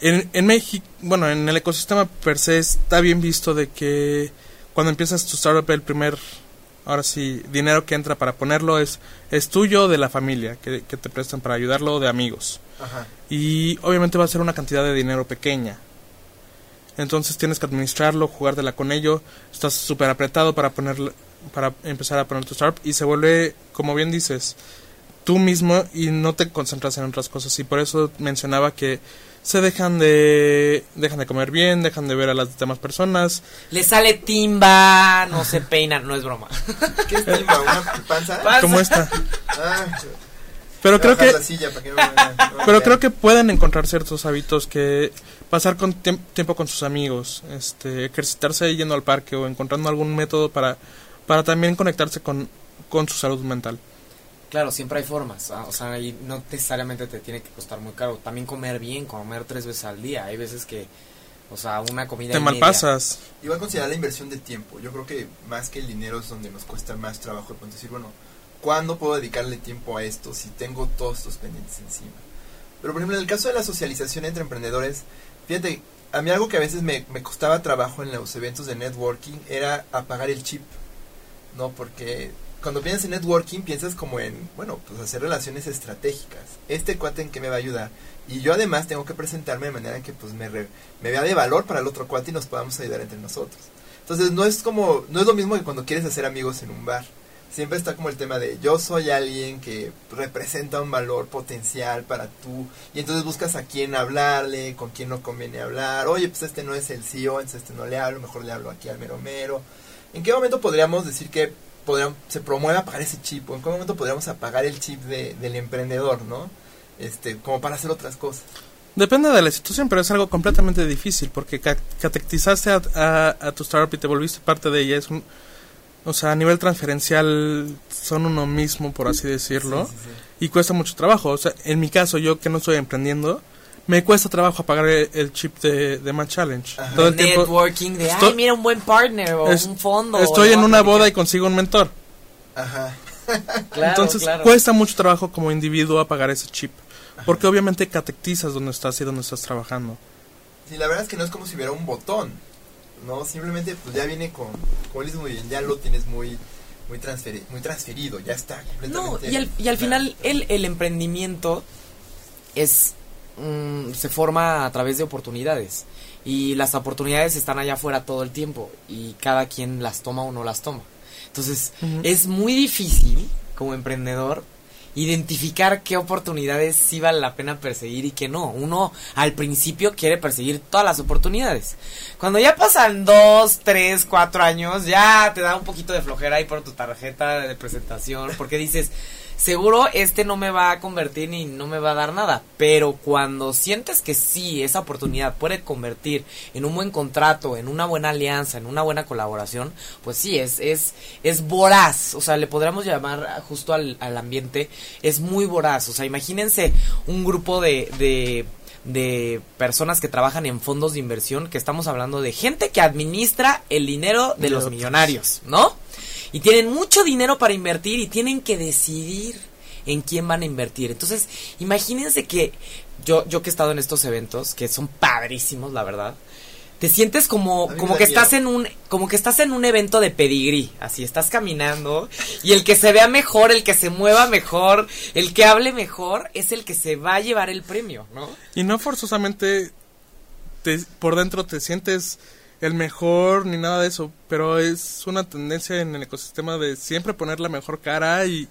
en, en México, bueno, en el ecosistema per se está bien visto de que cuando empiezas tu startup el primer, ahora sí, dinero que entra para ponerlo es, es tuyo de la familia, que, te prestan para ayudarlo de amigos. Y obviamente va a ser una cantidad de dinero pequeña. Entonces tienes que administrarlo, jugártela con ello, estás súper apretado para poner, para empezar a poner tu startup y se vuelve, como bien dices, tú mismo y no te concentras en otras cosas. Y por eso mencionaba que se dejan de dejan de comer bien, dejan de ver a las demás personas. Le sale timba, no se peinan, no es broma. ¿Qué es timba? ¿Una panza? Como esta. Ah, pero creo que, pero creo que pueden encontrar ciertos hábitos que pasar con tiempo con sus amigos, este, ejercitarse yendo al parque o encontrando algún método para para también conectarse con con su salud mental. Claro, siempre hay formas, ah, o sea, y no necesariamente te tiene que costar muy caro. También comer bien, comer tres veces al día. Hay veces que, o sea, una comida. Te malpasas. Igual considerar la inversión de tiempo. Yo creo que más que el dinero es donde nos cuesta más trabajo de decir, bueno, ¿cuándo puedo dedicarle tiempo a esto si tengo todos estos pendientes encima? Pero por ejemplo, en el caso de la socialización entre emprendedores, fíjate, a mí algo que a veces me, me costaba trabajo en los eventos de networking era apagar el chip. ¿no? Porque cuando piensas en networking, piensas como en, bueno, pues hacer relaciones estratégicas. Este cuate en qué me va a ayudar. Y yo además tengo que presentarme de manera que pues me, me vea de valor para el otro cuate y nos podamos ayudar entre nosotros. Entonces no es como, no es lo mismo que cuando quieres hacer amigos en un bar. Siempre está como el tema de yo soy alguien que representa un valor potencial para tú. Y entonces buscas a quién hablarle, con quién no conviene hablar. Oye, pues este no es el CEO, entonces este no le hablo, mejor le hablo aquí al mero mero. ¿En qué momento podríamos decir que se promueve apagar ese chip? ¿O en qué momento podríamos apagar el chip del emprendedor, no? Este, como para hacer otras cosas. Depende de la situación, pero es algo completamente difícil porque catequizaste a, a, tu startup y te volviste parte de ella. Es un, o sea, a nivel transferencial son uno mismo, por así decirlo, y cuesta mucho trabajo. O sea, en mi caso, yo que no estoy emprendiendo, me cuesta trabajo apagar el, chip de, de My Challenge. Todo el tiempo Networking de, ay, mira un buen partner o un fondo. Estoy en una boda y consigo un mentor. Ajá. Entonces cuesta mucho trabajo como individuo apagar ese chip. Porque obviamente catequizas donde estás y donde estás trabajando. Sí, la verdad es que no es como si hubiera un botón. No, simplemente pues ya viene con, como dices muy bien, ya lo tienes muy muy, transferido, muy transferido, ya está completamente. No, y al, y al final el, el emprendimiento es Mm, se forma a través de oportunidades y las oportunidades están allá afuera todo el tiempo y cada quien las toma o no las toma. Entonces es muy difícil como emprendedor identificar qué oportunidades sí vale la pena perseguir y qué no. Uno al principio quiere perseguir todas las oportunidades. Cuando ya pasan dos, tres, cuatro años, ya te da un poquito de flojera ahí por tu tarjeta de presentación porque dices seguro este no me va a convertir ni no me va a dar nada. Pero cuando sientes que sí, esa oportunidad puede convertir en un buen contrato, en una buena alianza, en una buena colaboración, pues sí, es, es, es voraz. O sea, le podríamos llamar justo al, al ambiente, es muy voraz. O sea, imagínense un grupo de, de de personas que trabajan en fondos de inversión, que estamos hablando de gente que administra el dinero de los millonarios, ¿no? Y tienen mucho dinero para invertir y tienen que decidir en quién van a invertir. Entonces, imagínense que yo, yo que he estado en estos eventos, que son padrísimos, la verdad, te sientes como, como que estás en un, como que estás en un evento de pedigrí, así estás caminando, y el que se vea mejor, el que se mueva mejor, el que hable mejor, es el que se va a llevar el premio, ¿no? Y no forzosamente te, por dentro te sientes el mejor ni nada de eso, pero es una tendencia en el ecosistema de siempre poner la mejor cara y,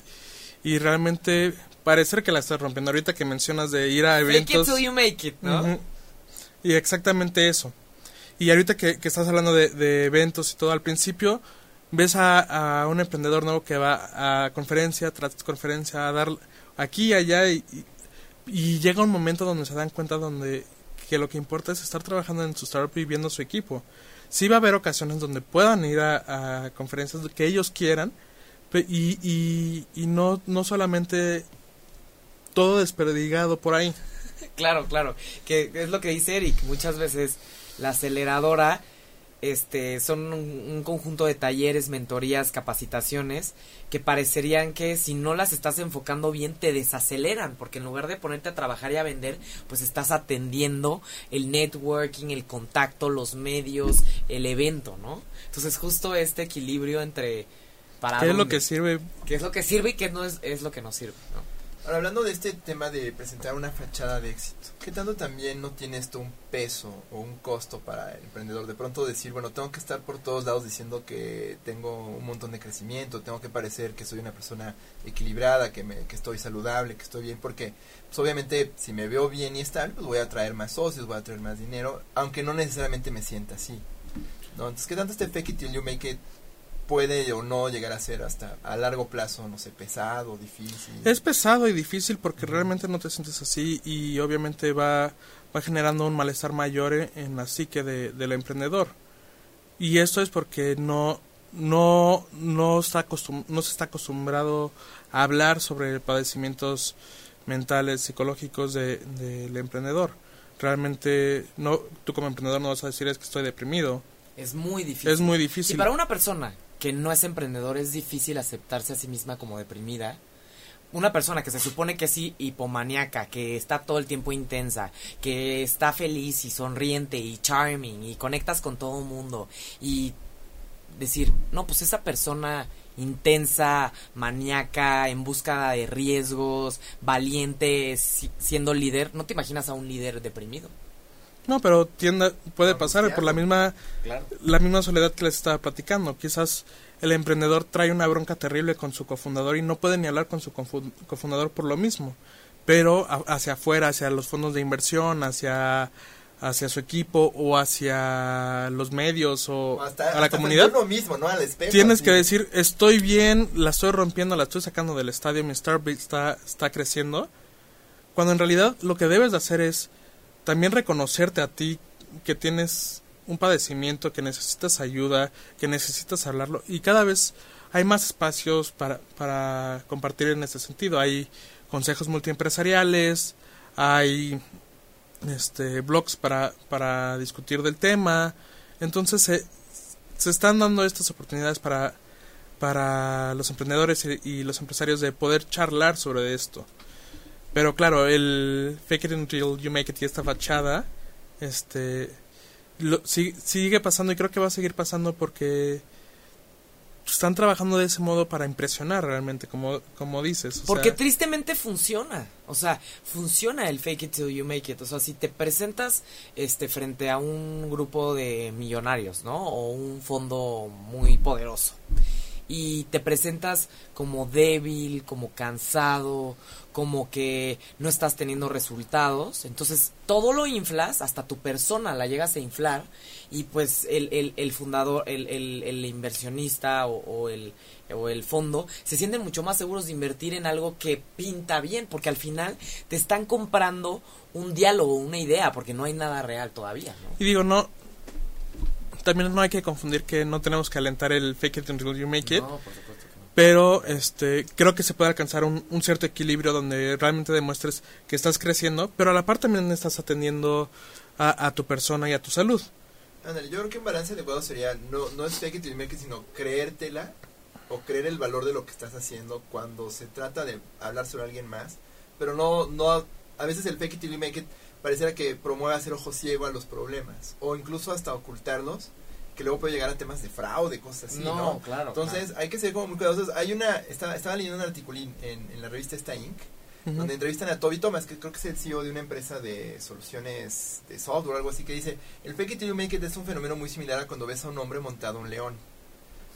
y realmente parecer que la estás rompiendo. Ahorita que mencionas de ir a eventos. Make it you make it, ¿no? Y exactamente eso. Y ahorita que, estás hablando de, eventos y todo, al principio ves a, un emprendedor nuevo que va a conferencia tras conferencia a dar aquí y allá y, y, llega un momento donde se dan cuenta donde que lo que importa es estar trabajando en su startup y viendo su equipo. Sí va a haber ocasiones donde puedan ir a, conferencias que ellos quieran y, y, y no, no solamente todo desperdigado por ahí. Claro, claro, que es lo que dice Eric, muchas veces la aceleradora este, son un, conjunto de talleres, mentorías, capacitaciones que parecerían que si no las estás enfocando bien te desaceleran, porque en lugar de ponerte a trabajar y a vender, pues estás atendiendo el networking, el contacto, los medios, el evento, ¿no? Entonces justo este equilibrio entre para ¿Qué es lo que sirve? ¿Qué es lo que sirve y qué no es, es lo que no sirve, ¿no? Ahora, hablando de este tema de presentar una fachada de éxito, ¿qué tanto también no tiene esto un peso o un costo para el emprendedor? De pronto decir, bueno, tengo que estar por todos lados diciendo que tengo un montón de crecimiento, tengo que parecer que soy una persona equilibrada, que, me, que estoy saludable, que estoy bien, porque pues obviamente si me veo bien y estable, pues voy a traer más socios, voy a traer más dinero, aunque no necesariamente me sienta así. ¿no? Entonces, ¿qué tanto este fake it till you make it puede o no llegar a ser hasta a largo plazo, no sé, pesado, difícil. Es pesado y difícil porque realmente no te sientes así y obviamente va, va generando un malestar mayor en la psique de, del emprendedor. Y esto es porque no, no, no, está no se está acostumbrado a hablar sobre padecimientos mentales, psicológicos del de, emprendedor. Realmente, no, tú como emprendedor no vas a decir es que estoy deprimido. Es muy difícil. Es muy difícil. Y para una persona que no es emprendedor es difícil aceptarse a sí misma como deprimida. Una persona que se supone que es hipomaníaca, que está todo el tiempo intensa, que está feliz y sonriente y charming y conectas con todo el mundo y decir, no, pues esa persona intensa, maníaca, en busca de riesgos, valiente, siendo líder, no te imaginas a un líder deprimido. No, pero tienda, puede pasar por la misma, la misma soledad que les estaba platicando. Quizás el emprendedor trae una bronca terrible con su cofundador y no puede ni hablar con su cofundador por lo mismo. Pero hacia afuera, hacia los fondos de inversión, hacia hacia su equipo o hacia los medios o a la comunidad. Lo mismo, ¿no? Al espejo, tienes que decir, estoy bien, la estoy rompiendo, la estoy sacando del estadio, mi Starbucks está, está creciendo. Cuando en realidad lo que debes de hacer es también reconocerte a ti que tienes un padecimiento, que necesitas ayuda, que necesitas hablarlo y cada vez hay más espacios para, para compartir en ese sentido. Hay consejos multiempresariales, hay este, blogs para, para discutir del tema. Entonces se, se están dando estas oportunidades para, para los emprendedores y, y los empresarios de poder charlar sobre esto. Pero claro, el fake it until you make it y esta fachada, este, lo, sigue, pasando y creo que va a seguir pasando porque están trabajando de ese modo para impresionar realmente, como, como dices. Porque tristemente funciona. O sea, funciona el fake it till you make it. O sea, si te presentas este frente a un grupo de millonarios, ¿no? O un fondo muy poderoso. Y te presentas como débil, como cansado, como que no estás teniendo resultados, entonces todo lo inflas, hasta tu persona la llegas a inflar y pues el, el, el fundador, el, el, inversionista o, el, o el fondo se sienten mucho más seguros de invertir en algo que pinta bien, porque al final te están comprando un diálogo, una idea, porque no hay nada real todavía. Y digo, no, también no hay que confundir que no tenemos que alentar el fake it until you make it pero este creo que se puede alcanzar un, cierto equilibrio donde realmente demuestres que estás creciendo, pero a la par también estás atendiendo a, tu persona y a tu salud. yo creo que un balance adecuado sería no, no es fake it make it, sino creértela o creer el valor de lo que estás haciendo cuando se trata de hablar sobre alguien más, pero no, no, a veces el fake it till you make it pareciera que promueve hacer ojo ciego a los problemas, o incluso hasta ocultarlos, que luego puede llegar a temas de fraude, cosas así, ¿no? claro. Entonces hay que ser como muy cuidadosos. Hay una, estaba, estaba leyendo un articulín en, en la revista Esta Inc., donde entrevistan a Toby Thomas, que creo que es el CEO de una empresa de soluciones de software o algo así, que dice, el fake it till you make it es un fenómeno muy similar a cuando ves a un hombre montado un león.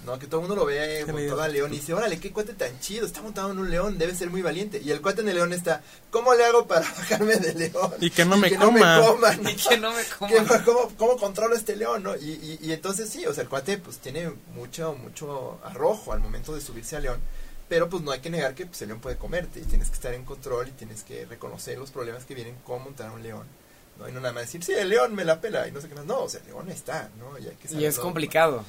¿No? Que todo el mundo lo ve montado al león y dice, órale, qué cuate tan chido, está montado en un león, debe ser muy valiente. Y el cuate en el león está, ¿cómo le hago para bajarme del león? Y que no me coma. Y que no me coma. ¿cómo, ¿Cómo controlo este león, no? Y, y, y, entonces sí, o sea, el cuate pues tiene mucho, mucho arrojo al momento de subirse al león. Pero pues no hay que negar que pues, el león puede comerte y tienes que estar en control y tienes que reconocer los problemas que vienen con montar un león. ¿No? Y no nada más decir, sí, el león me la pela y no sé qué más. No, o sea, el león está, ¿no? Y, hay que y es complicado.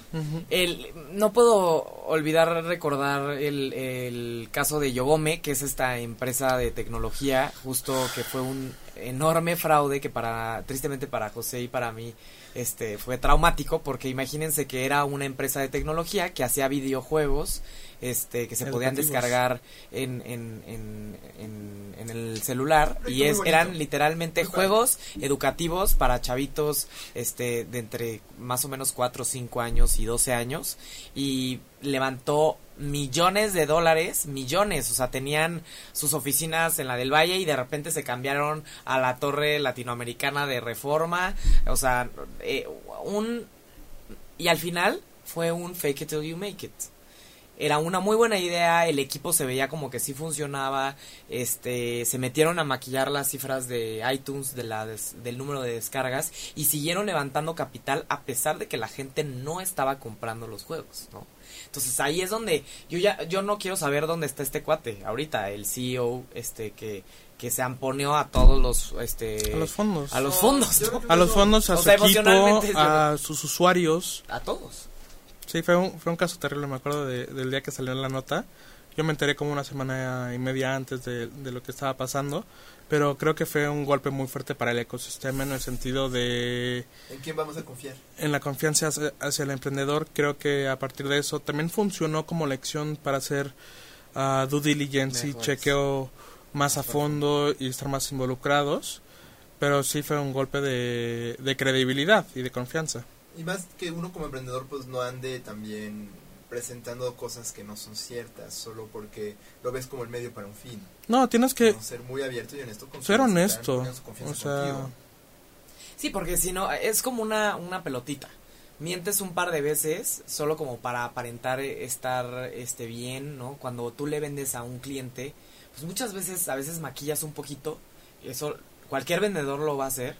el, no puedo olvidar recordar el, el caso de Yogome, que es esta empresa de tecnología, justo que fue un enorme fraude que para, tristemente para José y para mí, este, fue traumático porque imagínense que era una empresa de tecnología que hacía videojuegos este que se podían descargar en, en, en, en, el celular y es eran literalmente juegos educativos para chavitos este de entre más o menos 4 5 años y 12 años y levantó millones de dólares, millones, o sea, tenían sus oficinas en la del Valle y de repente se cambiaron a la torre latinoamericana de Reforma, o sea, eh, un y al final fue un fake it till you make it era una muy buena idea, el equipo se veía como que sí funcionaba, este, se metieron a maquillar las cifras de iTunes de la del número de descargas y siguieron levantando capital a pesar de que la gente no estaba comprando los juegos, ¿no? Entonces ahí es donde yo ya yo no quiero saber dónde está este cuate ahorita, el CEO este que que se amponeó a todos los este a los fondos. a los fondos a los fondos a su equipo a sus usuarios. A todos Sí, fue un, fue un caso terrible, me acuerdo del día que salió la nota. Yo me enteré como una semana y media antes de, lo que estaba pasando, pero creo que fue un golpe muy fuerte para el ecosistema en el sentido de... ¿En quién vamos a confiar? En la confianza hacia, el emprendedor. Creo que a partir de eso también funcionó como lección para hacer uh, due diligence y chequeo más a fondo y estar más involucrados, pero sí fue un golpe de, de credibilidad y de confianza. Y más que uno como emprendedor pues no ande también presentando cosas que no son ciertas solo porque lo ves como el medio para un fin. No, tienes que ser muy abierto y honesto con Ser honesto. O sea... Sí, porque si no es como una una pelotita. Mientes un par de veces solo como para aparentar estar este bien, ¿no? Cuando tú le vendes a un cliente, pues muchas veces a veces maquillas un poquito, eso cualquier vendedor lo va a hacer,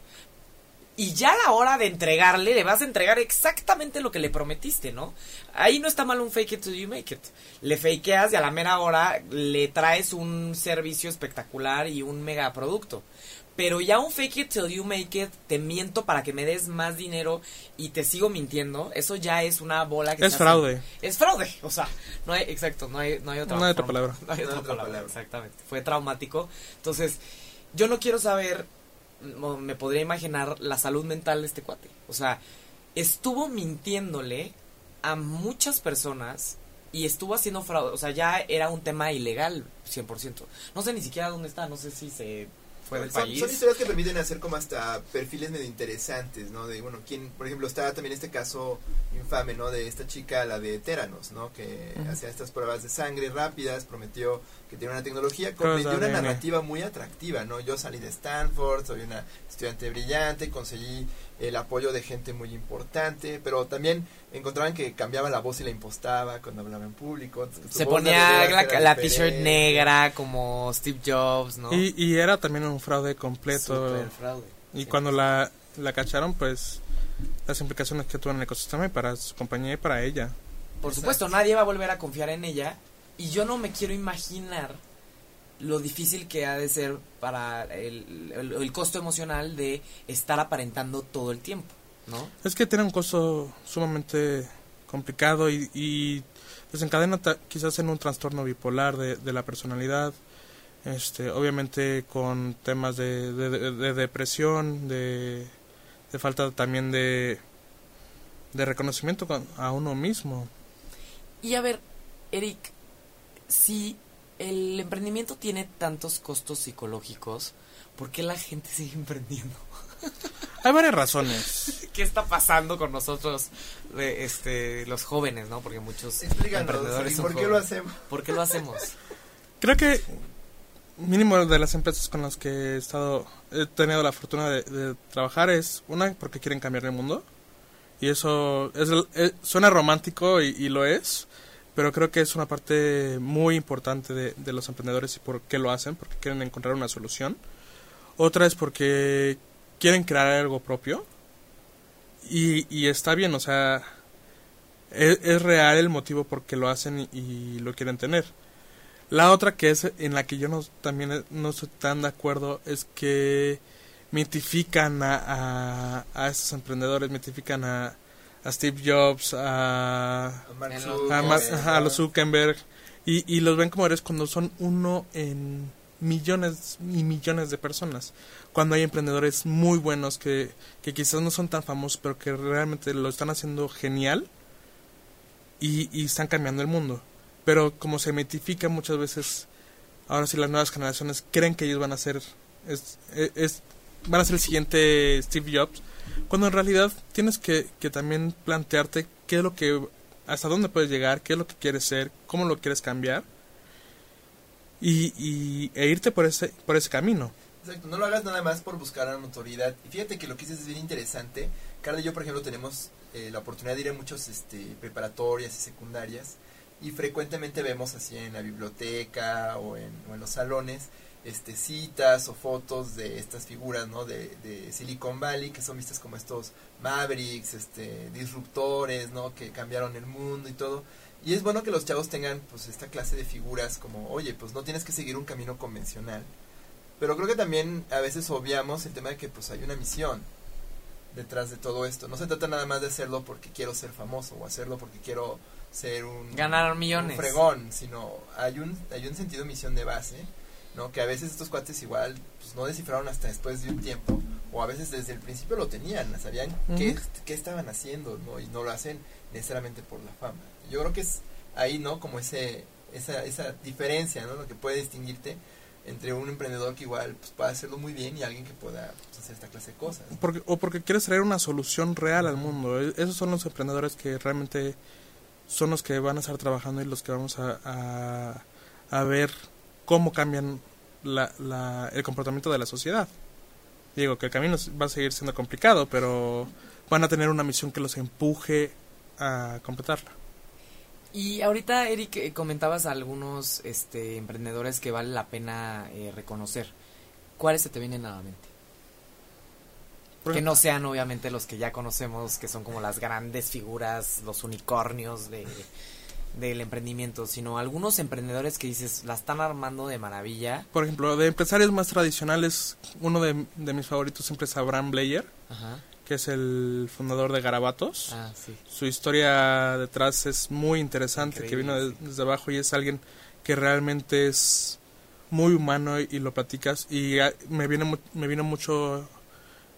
y ya a la hora de entregarle, le vas a entregar exactamente lo que le prometiste, ¿no? Ahí no está mal un fake it till you make it. Le fakeas y a la mera hora le traes un servicio espectacular y un mega producto. Pero ya un fake it till you make it, te miento para que me des más dinero y te sigo mintiendo, eso ya es una bola que... Es fraude. Es fraude, o sea, no hay, exacto, no hay, no hay otra, no hay otra palabra. No hay otra, palabra, exactamente. Fue traumático. Entonces, yo no quiero saber me podría imaginar la salud mental de este cuate. O sea, estuvo mintiéndole a muchas personas y estuvo haciendo fraude. O sea, ya era un tema ilegal 100%. No sé ni siquiera dónde está, no sé si se son, historias que permiten hacer como hasta perfiles medio interesantes, ¿no? De, bueno, quién, por ejemplo, está también este caso infame, ¿no? De esta chica, la de Teranos, ¿no? Que hacía estas pruebas de sangre rápidas, prometió que tiene una tecnología, comprendió una narrativa muy atractiva, ¿no? Yo salí de Stanford, soy una estudiante brillante, conseguí el apoyo de gente muy importante, pero también encontraban que cambiaba la voz y la impostaba cuando hablaba en público. Se ponía la, t-shirt negra como Steve Jobs, ¿no? Y, y era también un fraude completo. Super fraude. Y cuando la, la cacharon, pues las implicaciones que tuvo en el ecosistema y para su compañía y para ella. Por supuesto, nadie va a volver a confiar en ella y yo no me quiero imaginar lo difícil que ha de ser para el, el, costo emocional de estar aparentando todo el tiempo, ¿no? Es que tiene un costo sumamente complicado y, y desencadena quizás en un trastorno bipolar de, de, la personalidad, este, obviamente con temas de, de, depresión, de, de falta también de, de reconocimiento a uno mismo. Y a ver, Eric, si el emprendimiento tiene tantos costos psicológicos, ¿por qué la gente sigue emprendiendo? Hay varias razones. ¿Qué está pasando con nosotros, este, los jóvenes, no? Porque muchos emprendedores ¿Por qué lo hacemos? ¿Por qué lo hacemos? Creo que mínimo de las empresas con las que he estado, he tenido la fortuna de, trabajar es una porque quieren cambiar el mundo y eso es, eh, suena romántico y, lo es, pero creo que es una parte muy importante de, los emprendedores y por qué lo hacen, porque quieren encontrar una solución. Otra es porque quieren crear algo propio y, está bien, o sea, es, real el motivo por qué lo hacen y, lo quieren tener. La otra que es en la que yo no, también no estoy tan de acuerdo es que mitifican a, a, estos emprendedores, mitifican a, a Steve Jobs, a, a, a, los Zuckerberg y, y los ven como eres cuando son uno en millones y millones de personas. Cuando hay emprendedores muy buenos que, que quizás no son tan famosos, pero que realmente lo están haciendo genial y, y están cambiando el mundo. Pero como se mitifica muchas veces, ahora sí las nuevas generaciones creen que ellos van a ser, es, es, van a ser el siguiente Steve Jobs, cuando en realidad tienes que, que también plantearte qué es lo que, hasta dónde puedes llegar, qué es lo que quieres ser, cómo lo quieres cambiar y, y, e irte por ese, por ese camino. Exacto, no lo hagas nada más por buscar la notoriedad. Y fíjate que lo que dices es bien interesante. Carla y yo, por ejemplo, tenemos eh, la oportunidad de ir a muchos este, preparatorias y secundarias y frecuentemente vemos así en la biblioteca o en, o en los salones este, citas o fotos de estas figuras ¿no? de, de, Silicon Valley que son vistas como estos mavericks, este, disruptores, ¿no? que cambiaron el mundo y todo. Y es bueno que los chavos tengan pues esta clase de figuras como, oye, pues no tienes que seguir un camino convencional. Pero creo que también a veces obviamos el tema de que pues hay una misión detrás de todo esto. No se trata nada más de hacerlo porque quiero ser famoso o hacerlo porque quiero ser un ganar millones. Un fregón, sino hay un hay un sentido de misión de base, ¿no? Que a veces estos cuates igual pues no descifraron hasta después de un tiempo o a veces desde el principio lo tenían, sabían qué, qué estaban haciendo, ¿no? Y no lo hacen necesariamente por la fama. Yo creo que es ahí, ¿no? Como ese, esa, esa diferencia, ¿no? Lo que puede distinguirte entre un emprendedor que igual pues, pueda hacerlo muy bien y alguien que pueda pues, hacer esta clase de cosas. Porque, o porque quieres traer una solución real al mundo. E, esos son los emprendedores que realmente son los que van a estar trabajando y los que vamos a, a, a ver cómo cambian la, la, el comportamiento de la sociedad. Digo que el camino va a seguir siendo complicado, pero van a tener una misión que los empuje a completarla. Y ahorita, Eric, eh, comentabas a algunos este, emprendedores que vale la pena eh, reconocer. ¿Cuáles se te vienen a la mente? Que no sean obviamente los que ya conocemos, que son como las grandes figuras, los unicornios de, del emprendimiento, sino algunos emprendedores que dices, la están armando de maravilla. Por ejemplo, de empresarios más tradicionales, uno de, de mis favoritos siempre es Abraham Blair. Ajá que es el fundador de Garabatos. Ah, Su historia detrás es muy interesante, que vino desde abajo y es alguien que realmente es muy humano y, lo platicas. Y ah, me viene me vino mucho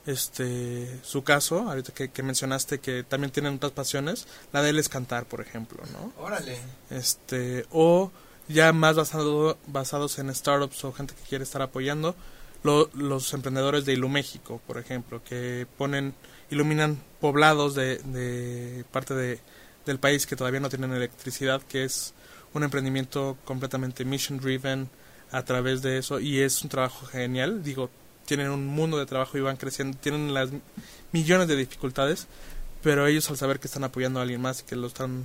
este su caso, ahorita que, mencionaste que también tienen otras pasiones, la de él es cantar, por ejemplo, ¿no? Órale. Este, o ya más basado, basados en startups o gente que quiere estar apoyando, los emprendedores de Iluméxico, por ejemplo, que ponen, iluminan poblados de, de parte de, del país que todavía no tienen electricidad, que es un emprendimiento completamente mission driven a través de eso y es un trabajo genial. Digo, tienen un mundo de trabajo y van creciendo, tienen las millones de dificultades, pero ellos al saber que están apoyando a alguien más y que lo están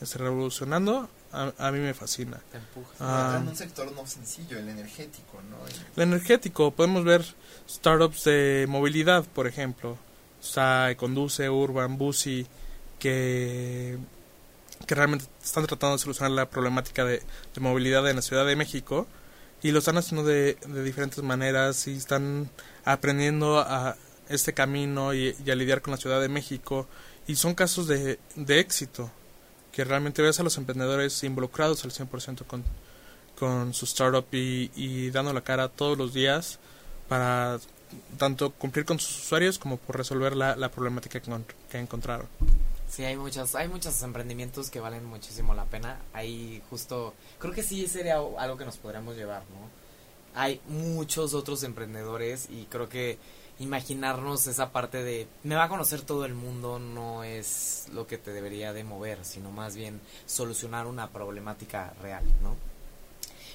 este, revolucionando, a, mí me fascina. Te empuja. en un sector no sencillo, el energético, ¿no? El energético, podemos ver startups de movilidad, por ejemplo. SAI, Conduce, Urban, Busi, que, que realmente están tratando de solucionar la problemática de, movilidad en la Ciudad de México y lo están haciendo de, de diferentes maneras y están aprendiendo a este camino y, a lidiar con la Ciudad de México y son casos de, de éxito que realmente veas a los emprendedores involucrados al 100% con, con su startup y, y dando la cara todos los días para tanto cumplir con sus usuarios como por resolver la, la problemática que, que encontraron. Sí, hay muchos, hay muchos emprendimientos que valen muchísimo la pena. Hay justo, creo que sí sería algo que nos podríamos llevar, ¿no? Hay muchos otros emprendedores y creo que imaginarnos esa parte de me va a conocer todo el mundo no es lo que te debería de mover, sino más bien solucionar una problemática real, ¿no?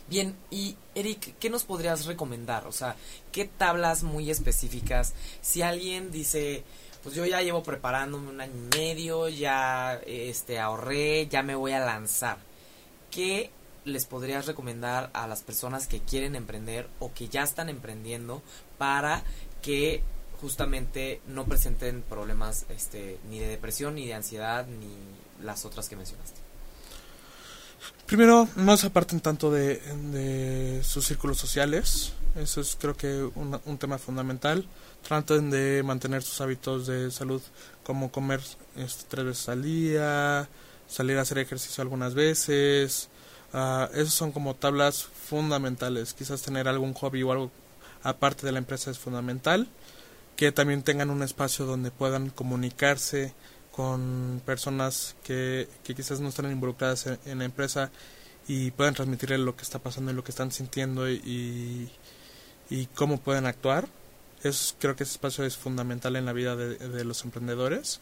Bien, y Eric, ¿qué nos podrías recomendar? O sea, ¿qué tablas muy específicas? Si alguien dice, pues yo ya llevo preparándome un año y medio, ya este ahorré, ya me voy a lanzar. ¿Qué les podrías recomendar a las personas que quieren emprender o que ya están emprendiendo para que justamente no presenten problemas este ni de depresión ni de ansiedad ni las otras que mencionaste? Primero, no se aparten tanto de, sus círculos sociales. Eso es creo que un tema fundamental traten de mantener sus hábitos de salud como comer este, tres veces al día, salir a hacer ejercicio algunas veces. Uh, esos son como tablas fundamentales. Quizás tener algún hobby o algo aparte de la empresa es fundamental. Que también tengan un espacio donde puedan comunicarse con personas que, que quizás no están involucradas en, la empresa y puedan transmitirle lo que está pasando y lo que están sintiendo y cómo pueden actuar es, creo que ese espacio es fundamental en la vida de, los emprendedores.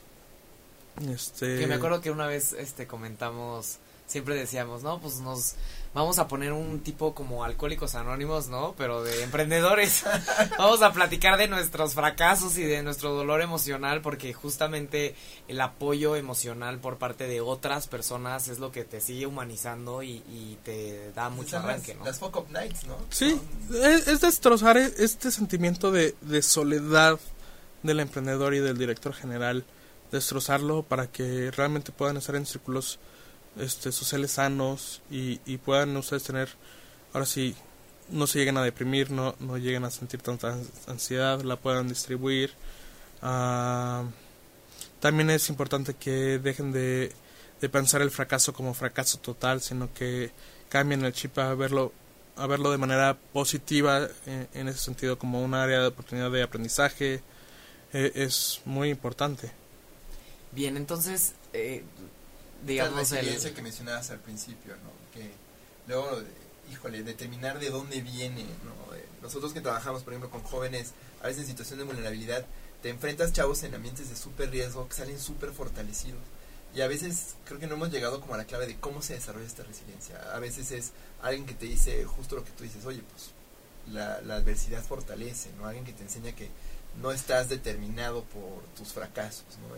Este... Que me acuerdo que una vez este comentamos, siempre decíamos, no, pues nos vamos a poner un tipo como alcohólicos anónimos, ¿no? Pero de emprendedores. vamos a platicar de nuestros fracasos y de nuestro dolor emocional porque justamente el apoyo emocional por parte de otras personas es lo que te sigue humanizando y, te da mucho arranque, ¿no? Las fuck up nights, ¿no? Sí, es, destrozar este sentimiento de, de soledad del emprendedor y del director general, destrozarlo para que realmente puedan estar en círculos este, sociales sanos y, y puedan ustedes tener, ahora sí, no se lleguen a deprimir, no, no lleguen a sentir tanta ansiedad, la puedan distribuir. Ah, también es importante que dejen de, de, pensar el fracaso como fracaso total, sino que cambien el chip a verlo, a verlo de manera positiva en, ese sentido como un área de oportunidad de aprendizaje. E, es muy importante. Bien, entonces, eh, digamos la resiliencia que mencionabas al principio, ¿no? Que luego, híjole, determinar de dónde viene, ¿no? Nosotros que trabajamos, por ejemplo, con jóvenes, a veces en situación de vulnerabilidad, te enfrentas chavos en ambientes de súper riesgo que salen súper fortalecidos. Y a veces creo que no hemos llegado como a la clave de cómo se desarrolla esta resiliencia. A veces es alguien que te dice justo lo que tú dices, oye, pues la, la adversidad fortalece, ¿no? Alguien que te enseña que no estás determinado por tus fracasos, ¿no?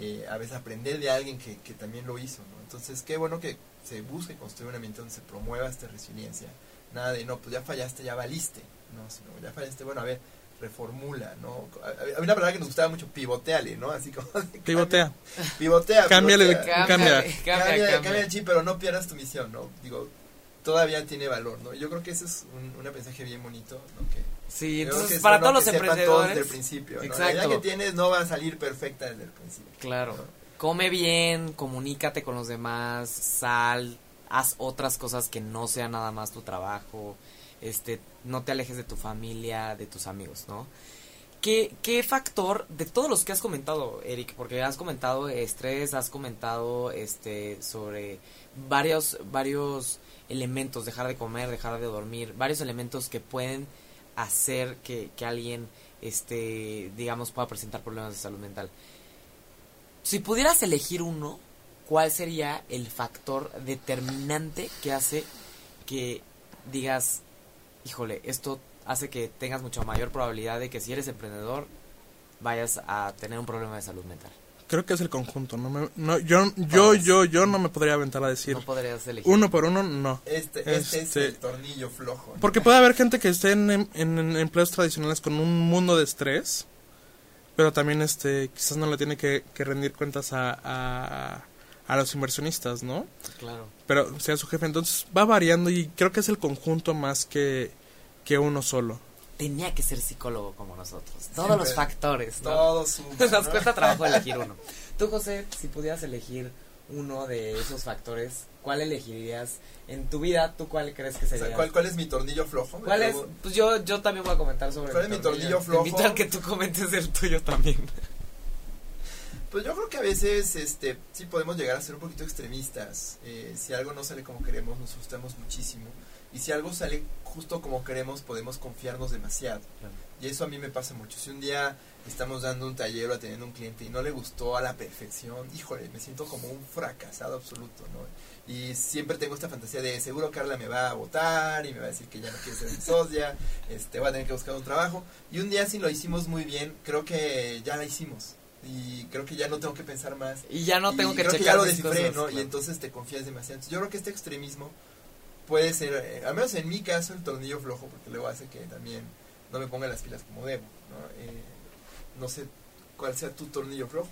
Eh, a veces aprender de alguien que, que, también lo hizo, ¿no? Entonces, qué bueno que se busque construir un ambiente donde se promueva esta resiliencia. Nada de, no, pues ya fallaste, ya valiste, ¿no? Sino, ya fallaste, bueno, a ver, reformula, ¿no? Hay una palabra que nos gustaba mucho, pivoteale, ¿no? Así como... Pivotea. Pivotea. Cámbiale, cambia, cambia, cambia, cambia el chip, pero no pierdas tu misión, ¿no? Digo, todavía tiene valor, ¿no? Yo creo que ese es un, un aprendizaje bien bonito, ¿no? Que, Sí, entonces para todos los emprendedores. desde el principio. Exacto. La idea que tienes no va a salir perfecta desde el principio. Claro. Come bien, comunícate con los demás, sal, haz otras cosas que no sean nada más tu trabajo. Este, no te alejes de tu familia, de tus amigos, ¿no? ¿Qué, ¿Qué factor de todos los que has comentado, Eric? Porque has comentado estrés, has comentado este sobre varios varios elementos, dejar de comer, dejar de dormir, varios elementos que pueden hacer que, alguien, este, digamos, pueda presentar problemas de salud mental. Si pudieras elegir uno, ¿cuál sería el factor determinante que hace que digas, híjole, esto hace que tengas mucha mayor probabilidad de que si eres emprendedor vayas a tener un problema de salud mental? Creo que es el conjunto. No, me, no yo, yo, yo, yo no me podría aventar a decir. No podrías elegir. Uno por uno, no. Este, este, es el tornillo flojo. Porque puede haber gente que esté en, en, empleos tradicionales con un mundo de estrés, pero también este quizás no le tiene que, que rendir cuentas a, a, a, los inversionistas, ¿no? Claro. Pero sea su jefe, entonces va variando y creo que es el conjunto más que, que uno solo tenía que ser psicólogo como nosotros. Todos los factores, ¿no? Todos. Nos cuesta trabajo elegir uno. Tú, José, si pudieras elegir uno de esos factores, ¿cuál elegirías en tu vida? ¿Tú cuál crees que sería? ¿cuál, ¿Cuál es mi tornillo flojo? ¿Cuál es? Pues yo, yo también voy a comentar sobre ¿Cuál es mi tornillo flojo? Te invito a que tú comentes el tuyo también. Pues yo creo que a veces este, sí podemos llegar a ser un poquito extremistas. Eh, si algo no sale como queremos, nos frustramos muchísimo. Y si algo sale justo como queremos, podemos confiarnos demasiado. Y eso a mí me pasa mucho. Si un día estamos dando un taller o atendiendo a un cliente y no le gustó a la perfección, híjole, me siento como un fracasado absoluto, ¿no? Y siempre tengo esta fantasía de seguro Carla me va a votar y me va a decir que ya no quiere ser mi socia, este, va a tener que buscar un trabajo. Y un día si lo hicimos muy bien, creo que ya la hicimos y creo que ya no tengo que pensar más. Y ya no tengo que creo que ya lo descifré, ¿no? Y entonces te confías demasiado. yo creo que este extremismo puede ser, eh, al menos en mi caso, el tornillo flojo, porque luego hace que también no me ponga las pilas como debo, ¿no? Eh, no sé cuál sea tu tornillo flojo,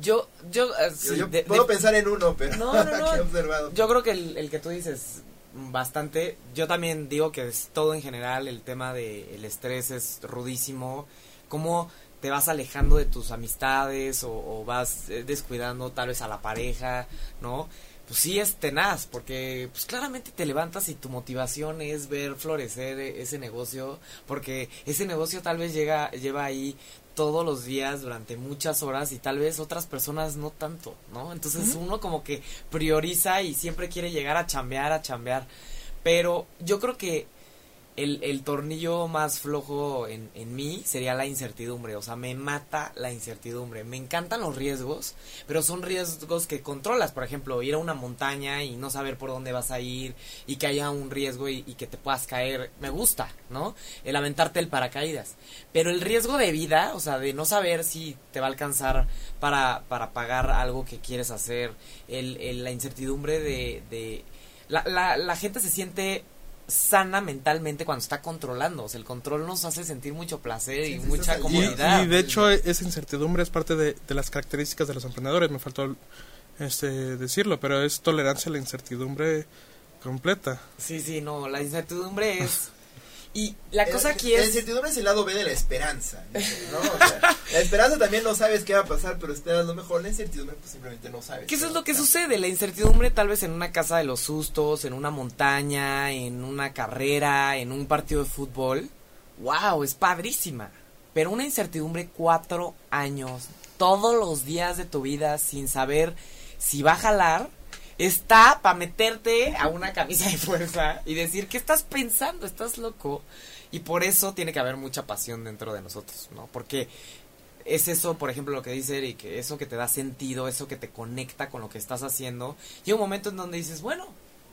Yo, yo, eh, puedo pensar en uno, pero no, no, no. observado. Yo creo que el, el, que tú dices bastante, yo también digo que es todo en general, el tema del el estrés es rudísimo, como te vas alejando de tus amistades o, vas eh, descuidando tal vez a la pareja, ¿no? Pues sí es tenaz, porque pues claramente te levantas y tu motivación es ver florecer e, ese negocio, porque ese negocio tal vez llega, lleva ahí todos los días durante muchas horas y tal vez otras personas no tanto, ¿no? Entonces uno como que prioriza y siempre quiere llegar a chambear, a chambear. Pero yo creo que el, el tornillo más flojo en, en mí sería la incertidumbre. O sea, me mata la incertidumbre. Me encantan los riesgos, pero son riesgos que controlas. Por ejemplo, ir a una montaña y no saber por dónde vas a ir y que haya un riesgo y, y que te puedas caer. Me gusta, ¿no? El aventarte el paracaídas. Pero el riesgo de vida, o sea, de no saber si te va a alcanzar para, para pagar algo que quieres hacer, el, el la incertidumbre de... de la, la, la gente se siente sana mentalmente cuando está controlando. O sea, el control nos hace sentir mucho placer y mucha comodidad. Y, de hecho, esa incertidumbre es parte de, de, las características de los emprendedores. Me faltó este decirlo, pero es tolerancia a la incertidumbre completa. Sí, sí, no, la incertidumbre es Y la cosa aquí es... La incertidumbre es el lado B de la esperanza. la esperanza también no sabes qué va a pasar, pero esperas lo mejor. La incertidumbre pues simplemente no sabes. ¿Qué eso es lo que sucede? La incertidumbre tal vez en una casa de los sustos, en una montaña, en una carrera, en un partido de fútbol. ¡Wow! Es padrísima. Pero una incertidumbre cuatro años, todos los días de tu vida sin saber si va a jalar está para meterte a una camisa de fuerza y decir, ¿qué estás pensando? ¿Estás loco? Y por eso tiene que haber mucha pasión dentro de nosotros, ¿no? Porque es eso, por ejemplo, lo que dice Eric, eso que te da sentido, eso que te conecta con lo que estás haciendo. Y un momento en donde dices, bueno,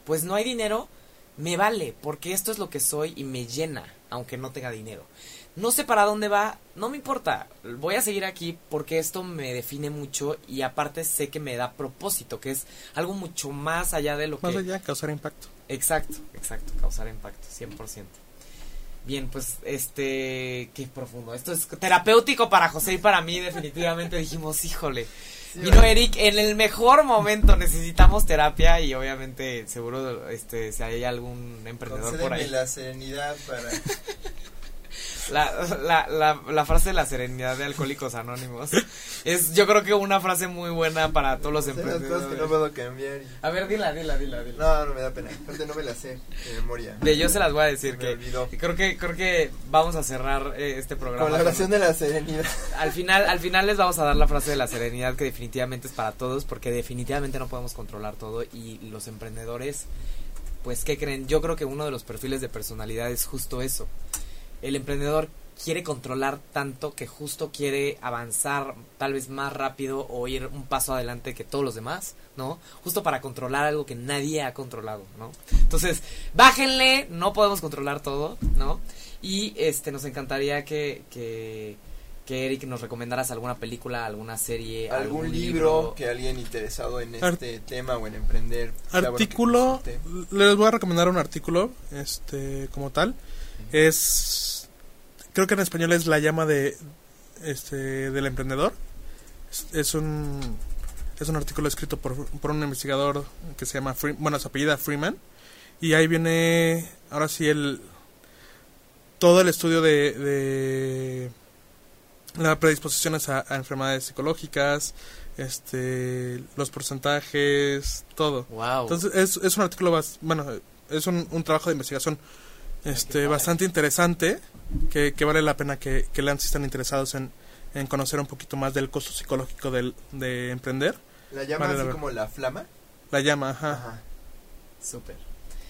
pues no hay dinero, me vale, porque esto es lo que soy y me llena, aunque no tenga dinero. No sé para dónde va, no me importa. Voy a seguir aquí porque esto me define mucho y aparte sé que me da propósito, que es algo mucho más allá de lo que... Más allá, causar impacto. Exacto, exacto, causar impacto, 100%. Bien, pues este, qué profundo. Esto es terapéutico para José y para mí, definitivamente dijimos, híjole. Vino Eric, en el mejor momento necesitamos terapia y obviamente seguro este si hay algún emprendedor por ahí. la serenidad para la, la, la, la, frase de la serenidad de Alcohólicos Anónimos es yo creo que una frase muy buena para todos los emprendedores. que no puedo cambiar. A ver, dila, dila, dila, dila. No, no me da pena. Aparte no me la sé de memoria. De yo se las voy a decir que creo que creo que vamos a cerrar eh, este programa. Con la oración de la serenidad. Al final al final les vamos a dar la frase de la serenidad que definitivamente es para todos porque definitivamente no podemos controlar todo y los emprendedores pues ¿qué creen? Yo creo que uno de los perfiles de personalidad es justo eso el emprendedor quiere controlar tanto que justo quiere avanzar tal vez más rápido o ir un paso adelante que todos los demás, ¿no? Justo para controlar algo que nadie ha controlado, ¿no? Entonces, bájenle, no podemos controlar todo, ¿no? Y este nos encantaría que, que, que Eric nos recomendaras alguna película, alguna serie, algún, libro, que alguien interesado en este tema o en emprender. Artículo, les voy a recomendar un artículo, este, como tal. Es creo que en español es la llama de este del emprendedor. Es, un es un artículo escrito por, por un investigador que se llama bueno su apellida Freeman. Y ahí viene ahora sí el todo el estudio de, de las predisposiciones a, enfermedades psicológicas este los porcentajes todo. Entonces es, es un artículo bueno es un, un trabajo de investigación este bastante interesante que, vale la pena que, que lean si están interesados en, en conocer un poquito más del costo psicológico del, de emprender. ¿La llama así como la flama? La llama, ajá. ajá. Súper.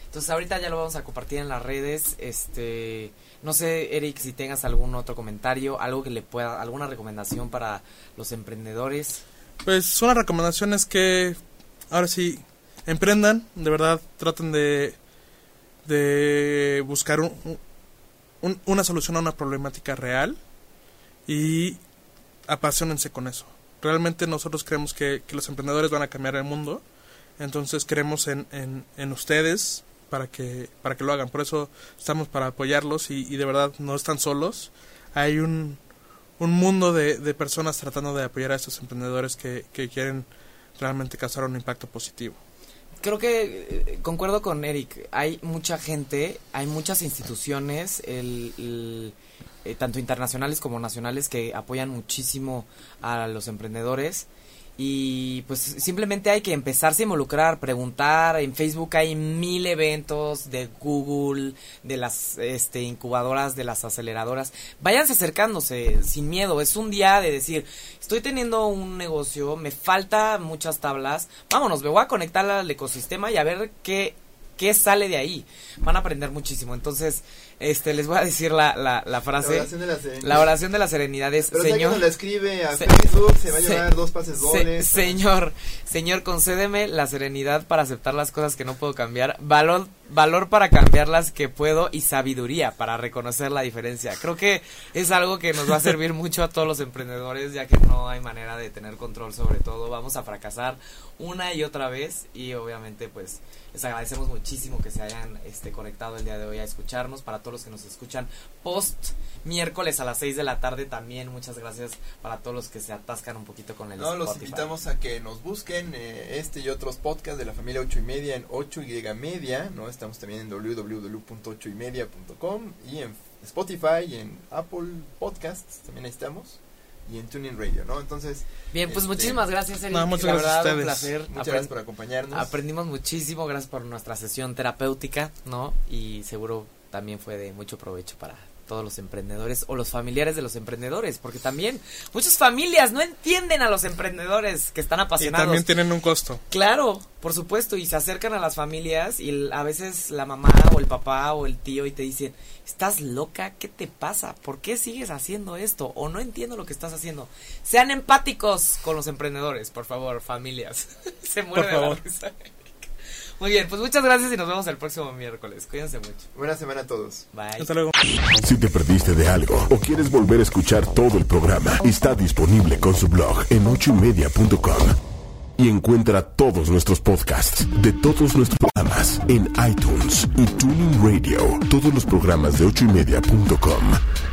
Entonces ahorita ya lo vamos a compartir en las redes. Este, no sé, Eric, si tengas algún otro comentario, algo que le pueda, alguna recomendación para los emprendedores. Pues una recomendación es que ahora sí emprendan, de verdad traten de de buscar un, una solución a una problemática real y apasionense con eso. Realmente nosotros creemos que, los emprendedores van a cambiar el mundo, entonces creemos en, en, ustedes para que, para que lo hagan. Por eso estamos para apoyarlos y, de verdad no están solos. Hay un, un mundo de, de, personas tratando de apoyar a estos emprendedores que, que quieren realmente causar un impacto positivo creo que eh, concuerdo con Eric. Hay mucha gente, hay muchas instituciones, el, eh, tanto internacionales como nacionales, que apoyan muchísimo a los emprendedores y pues simplemente hay que empezarse a involucrar, preguntar. En Facebook hay mil eventos de Google, de las este, incubadoras, de las aceleradoras. Váyanse acercándose sin miedo. Es un día de decir, estoy teniendo un negocio, me falta muchas tablas. Vámonos, me voy a conectar al ecosistema y a ver qué, qué sale de ahí. Van a aprender muchísimo. Entonces, este, les voy a decir la, la, la frase. La oración de la serenidad. La oración de la serenidad es, Pero señor. la escribe a Facebook, se va a llevar dos pases dobles. señor, señor, concédeme la serenidad para aceptar las cosas que no puedo cambiar, valor, valor para cambiarlas que puedo y sabiduría para reconocer la diferencia. Creo que es algo que nos va a servir mucho a todos los emprendedores, ya que no hay manera de tener control sobre todo. Vamos a fracasar una y otra vez y obviamente pues les agradecemos muchísimo que se hayan este, conectado el día de hoy a escucharnos para todos los que nos escuchan post miércoles a las 6 de la tarde también. Muchas gracias para todos los que se atascan un poquito con el No, los invitamos a que nos busquen eh, este y otros podcasts de la familia 8 y media en 8 y media, ¿no? Estamos también en www.8ymedia.com y en Spotify y en Apple Podcasts, también estamos y en Tuning Radio, ¿no? Entonces. Bien, pues este, muchísimas gracias, Eric. muchas gracias a ustedes. placer. Muchas gracias por acompañarnos. Aprendimos muchísimo, gracias por nuestra sesión terapéutica, ¿no? Y seguro también fue de mucho provecho para todos los emprendedores o los familiares de los emprendedores, porque también muchas familias no entienden a los emprendedores que están apasionados. Y también tienen un costo. Claro, por supuesto, y se acercan a las familias y a veces la mamá o el papá o el tío y te dicen, ¿estás loca? ¿Qué te pasa? ¿Por qué sigues haciendo esto? O no entiendo lo que estás haciendo. Sean empáticos con los emprendedores, por favor, familias. se muere la risa. Muy bien, pues muchas gracias y nos vemos el próximo miércoles. Cuídense mucho. Buena semana a todos. Bye. Hasta luego. Si te perdiste de algo o quieres volver a escuchar todo el programa, está disponible con su blog en ochoymedia.com. Y encuentra todos nuestros podcasts de todos nuestros programas en iTunes y Tuning Radio. Todos los programas de ochoymedia.com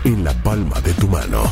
en la palma de tu mano.